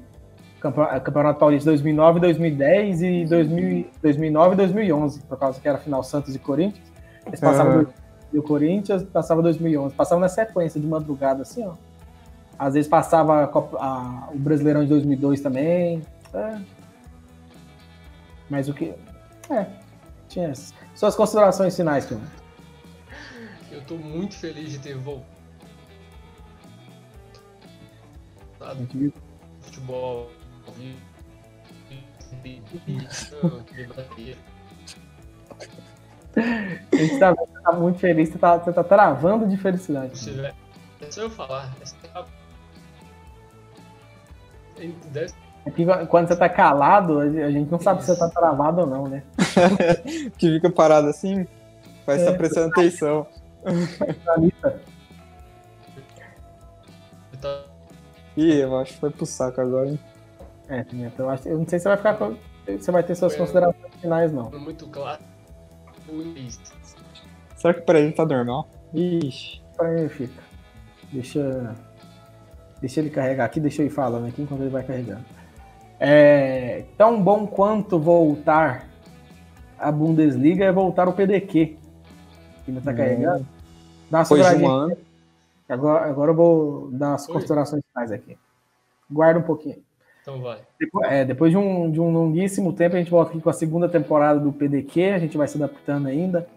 Campeonato Paulista 2009, 2010 e 2000, 2009 e 2011, por causa que era final Santos e Corinthians. Eles passavam Aham. dois- e o Corinthians passava 2011, passava na sequência de madrugada assim, ó. Às vezes passava a Copa- a- o Brasileirão de 2002 também. é. Mas o que é, tinha essas. Suas considerações finais, Kim. Eu tô muito feliz de ter voltado futebol. A gente tá, tá muito feliz, você tá, você tá travando de felicidade. Se É só eu falar. é É que quando você tá calado, a gente não sabe se você tá travado ou não, né? Que fica parado assim, vai É. estar prestando atenção. Anitta, tá Ih, eu acho que foi pro saco agora, hein? É, Pimenta, eu, acho, eu não sei se você vai ficar com. Você vai ter suas É. considerações finais, não. muito claro. Será que pra ele tá normal? Ixi. Aí fica. Deixa. Deixa ele carregar aqui, deixa eu ir falando aqui enquanto ele vai carregando. É, tão bom quanto voltar a Bundesliga é voltar o PDQ. Ainda tá carregando? Dá uma Depois de um ano. Agora, agora eu vou dar as Oi. considerações finais aqui. Guarda um pouquinho. Então vai. Depois, é, depois de, um, de um longuíssimo tempo, a gente volta aqui com a segunda temporada do PDQ. A gente vai se adaptando ainda.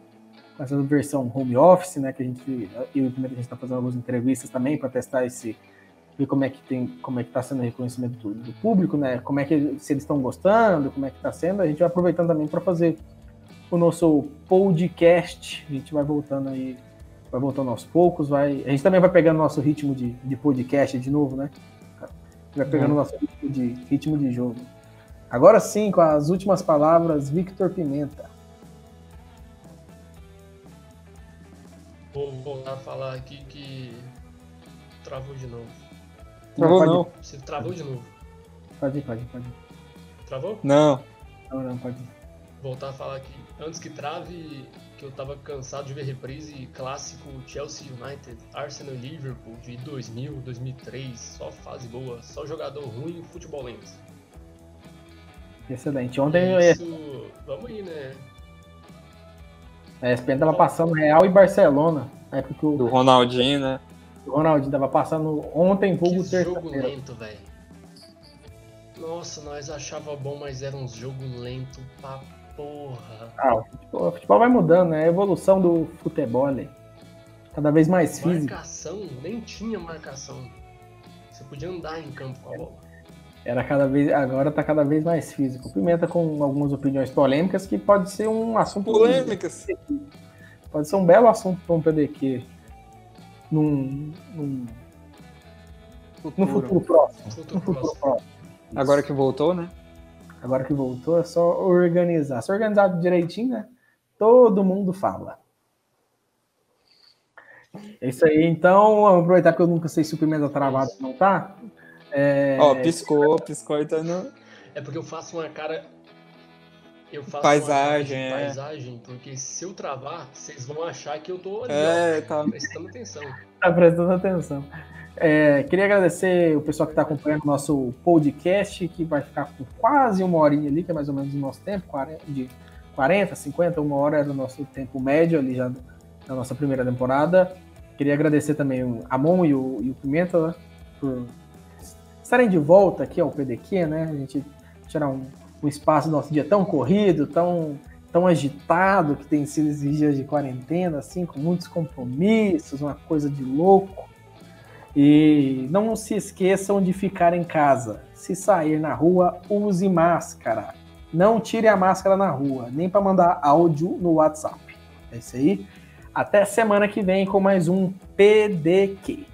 Essa versão home office, né? Que a gente. Eu e o Pimenta, a gente está fazendo algumas entrevistas também para testar esse. Ver como é que tem. Como é que tá sendo o reconhecimento do, do público, né? Como é que. Se eles estão gostando, como é que tá sendo. A gente vai aproveitando também para fazer o nosso podcast. A gente vai voltando aí. Vai voltando aos poucos. Vai, a gente também vai pegando nosso ritmo de, de podcast de novo, né? Vai pegando nosso ritmo de, ritmo de jogo. Agora sim, com as últimas palavras, Victor Pimenta. Vou voltar a falar aqui que travou de novo. Travou não. Você travou de novo. Pode ir, pode ir, pode ir. Travou? Não. Não, não, pode ir. Voltar a falar aqui. Antes que trave, que eu tava cansado de ver reprise clássico Chelsea United, Arsenal e Liverpool de 2000, 2003. Só fase boa, só jogador ruim e futebol lento. Excelente. Ontem Isso, vamos aí, né? a ESPN tava passando Real e Barcelona. Na época que o Do Ronaldinho, né? Ronaldinho tava passando ontem, vulgo Que jogo terça-feira. lento, velho. Nossa, nós achava bom, mas era uns jogo lento pra porra. Ah, o futebol, o futebol vai mudando, né? É a evolução do futebol. né? Cada vez mais físico. Marcação, nem tinha marcação. Você podia andar em campo com a bola. Era cada vez, agora tá cada vez mais físico. Pimenta com algumas opiniões polêmicas que pode ser um assunto. Polêmicas. Pode ser um belo assunto para um PDQ. Num, num, no futuro próximo. Futuro No futuro próximo. próximo. Agora que voltou, né? Agora que voltou, é só organizar. Se organizar direitinho, né? Todo mundo fala. É isso aí. Então, vamos aproveitar que eu nunca sei se o Pimenta travado não tá. É, Ó, piscou, piscou, então não. É porque eu faço uma cara. Eu faço Paisagem, uma é. paisagem, porque se eu travar, vocês vão achar que eu tô ali, É, ó, tá. prestando atenção. tá prestando atenção. É, queria agradecer o pessoal que está acompanhando o nosso podcast, que vai ficar com quase uma horinha ali, que é mais ou menos o nosso tempo, 40, de 40, 50, uma hora era o nosso tempo médio ali já da nossa primeira temporada. Queria agradecer também o Amon e o, e o Pimenta né, por estarem de volta aqui ao PDQ, né? A gente tirar um, um espaço do nosso dia tão corrido, tão, tão agitado, que tem sido esses dias de quarentena, assim, com muitos compromissos, uma coisa de louco. E não se esqueçam de ficar em casa. Se sair na rua, use máscara. Não tire a máscara na rua, nem para mandar áudio no WhatsApp. É isso aí. Até semana que vem com mais um PDQ.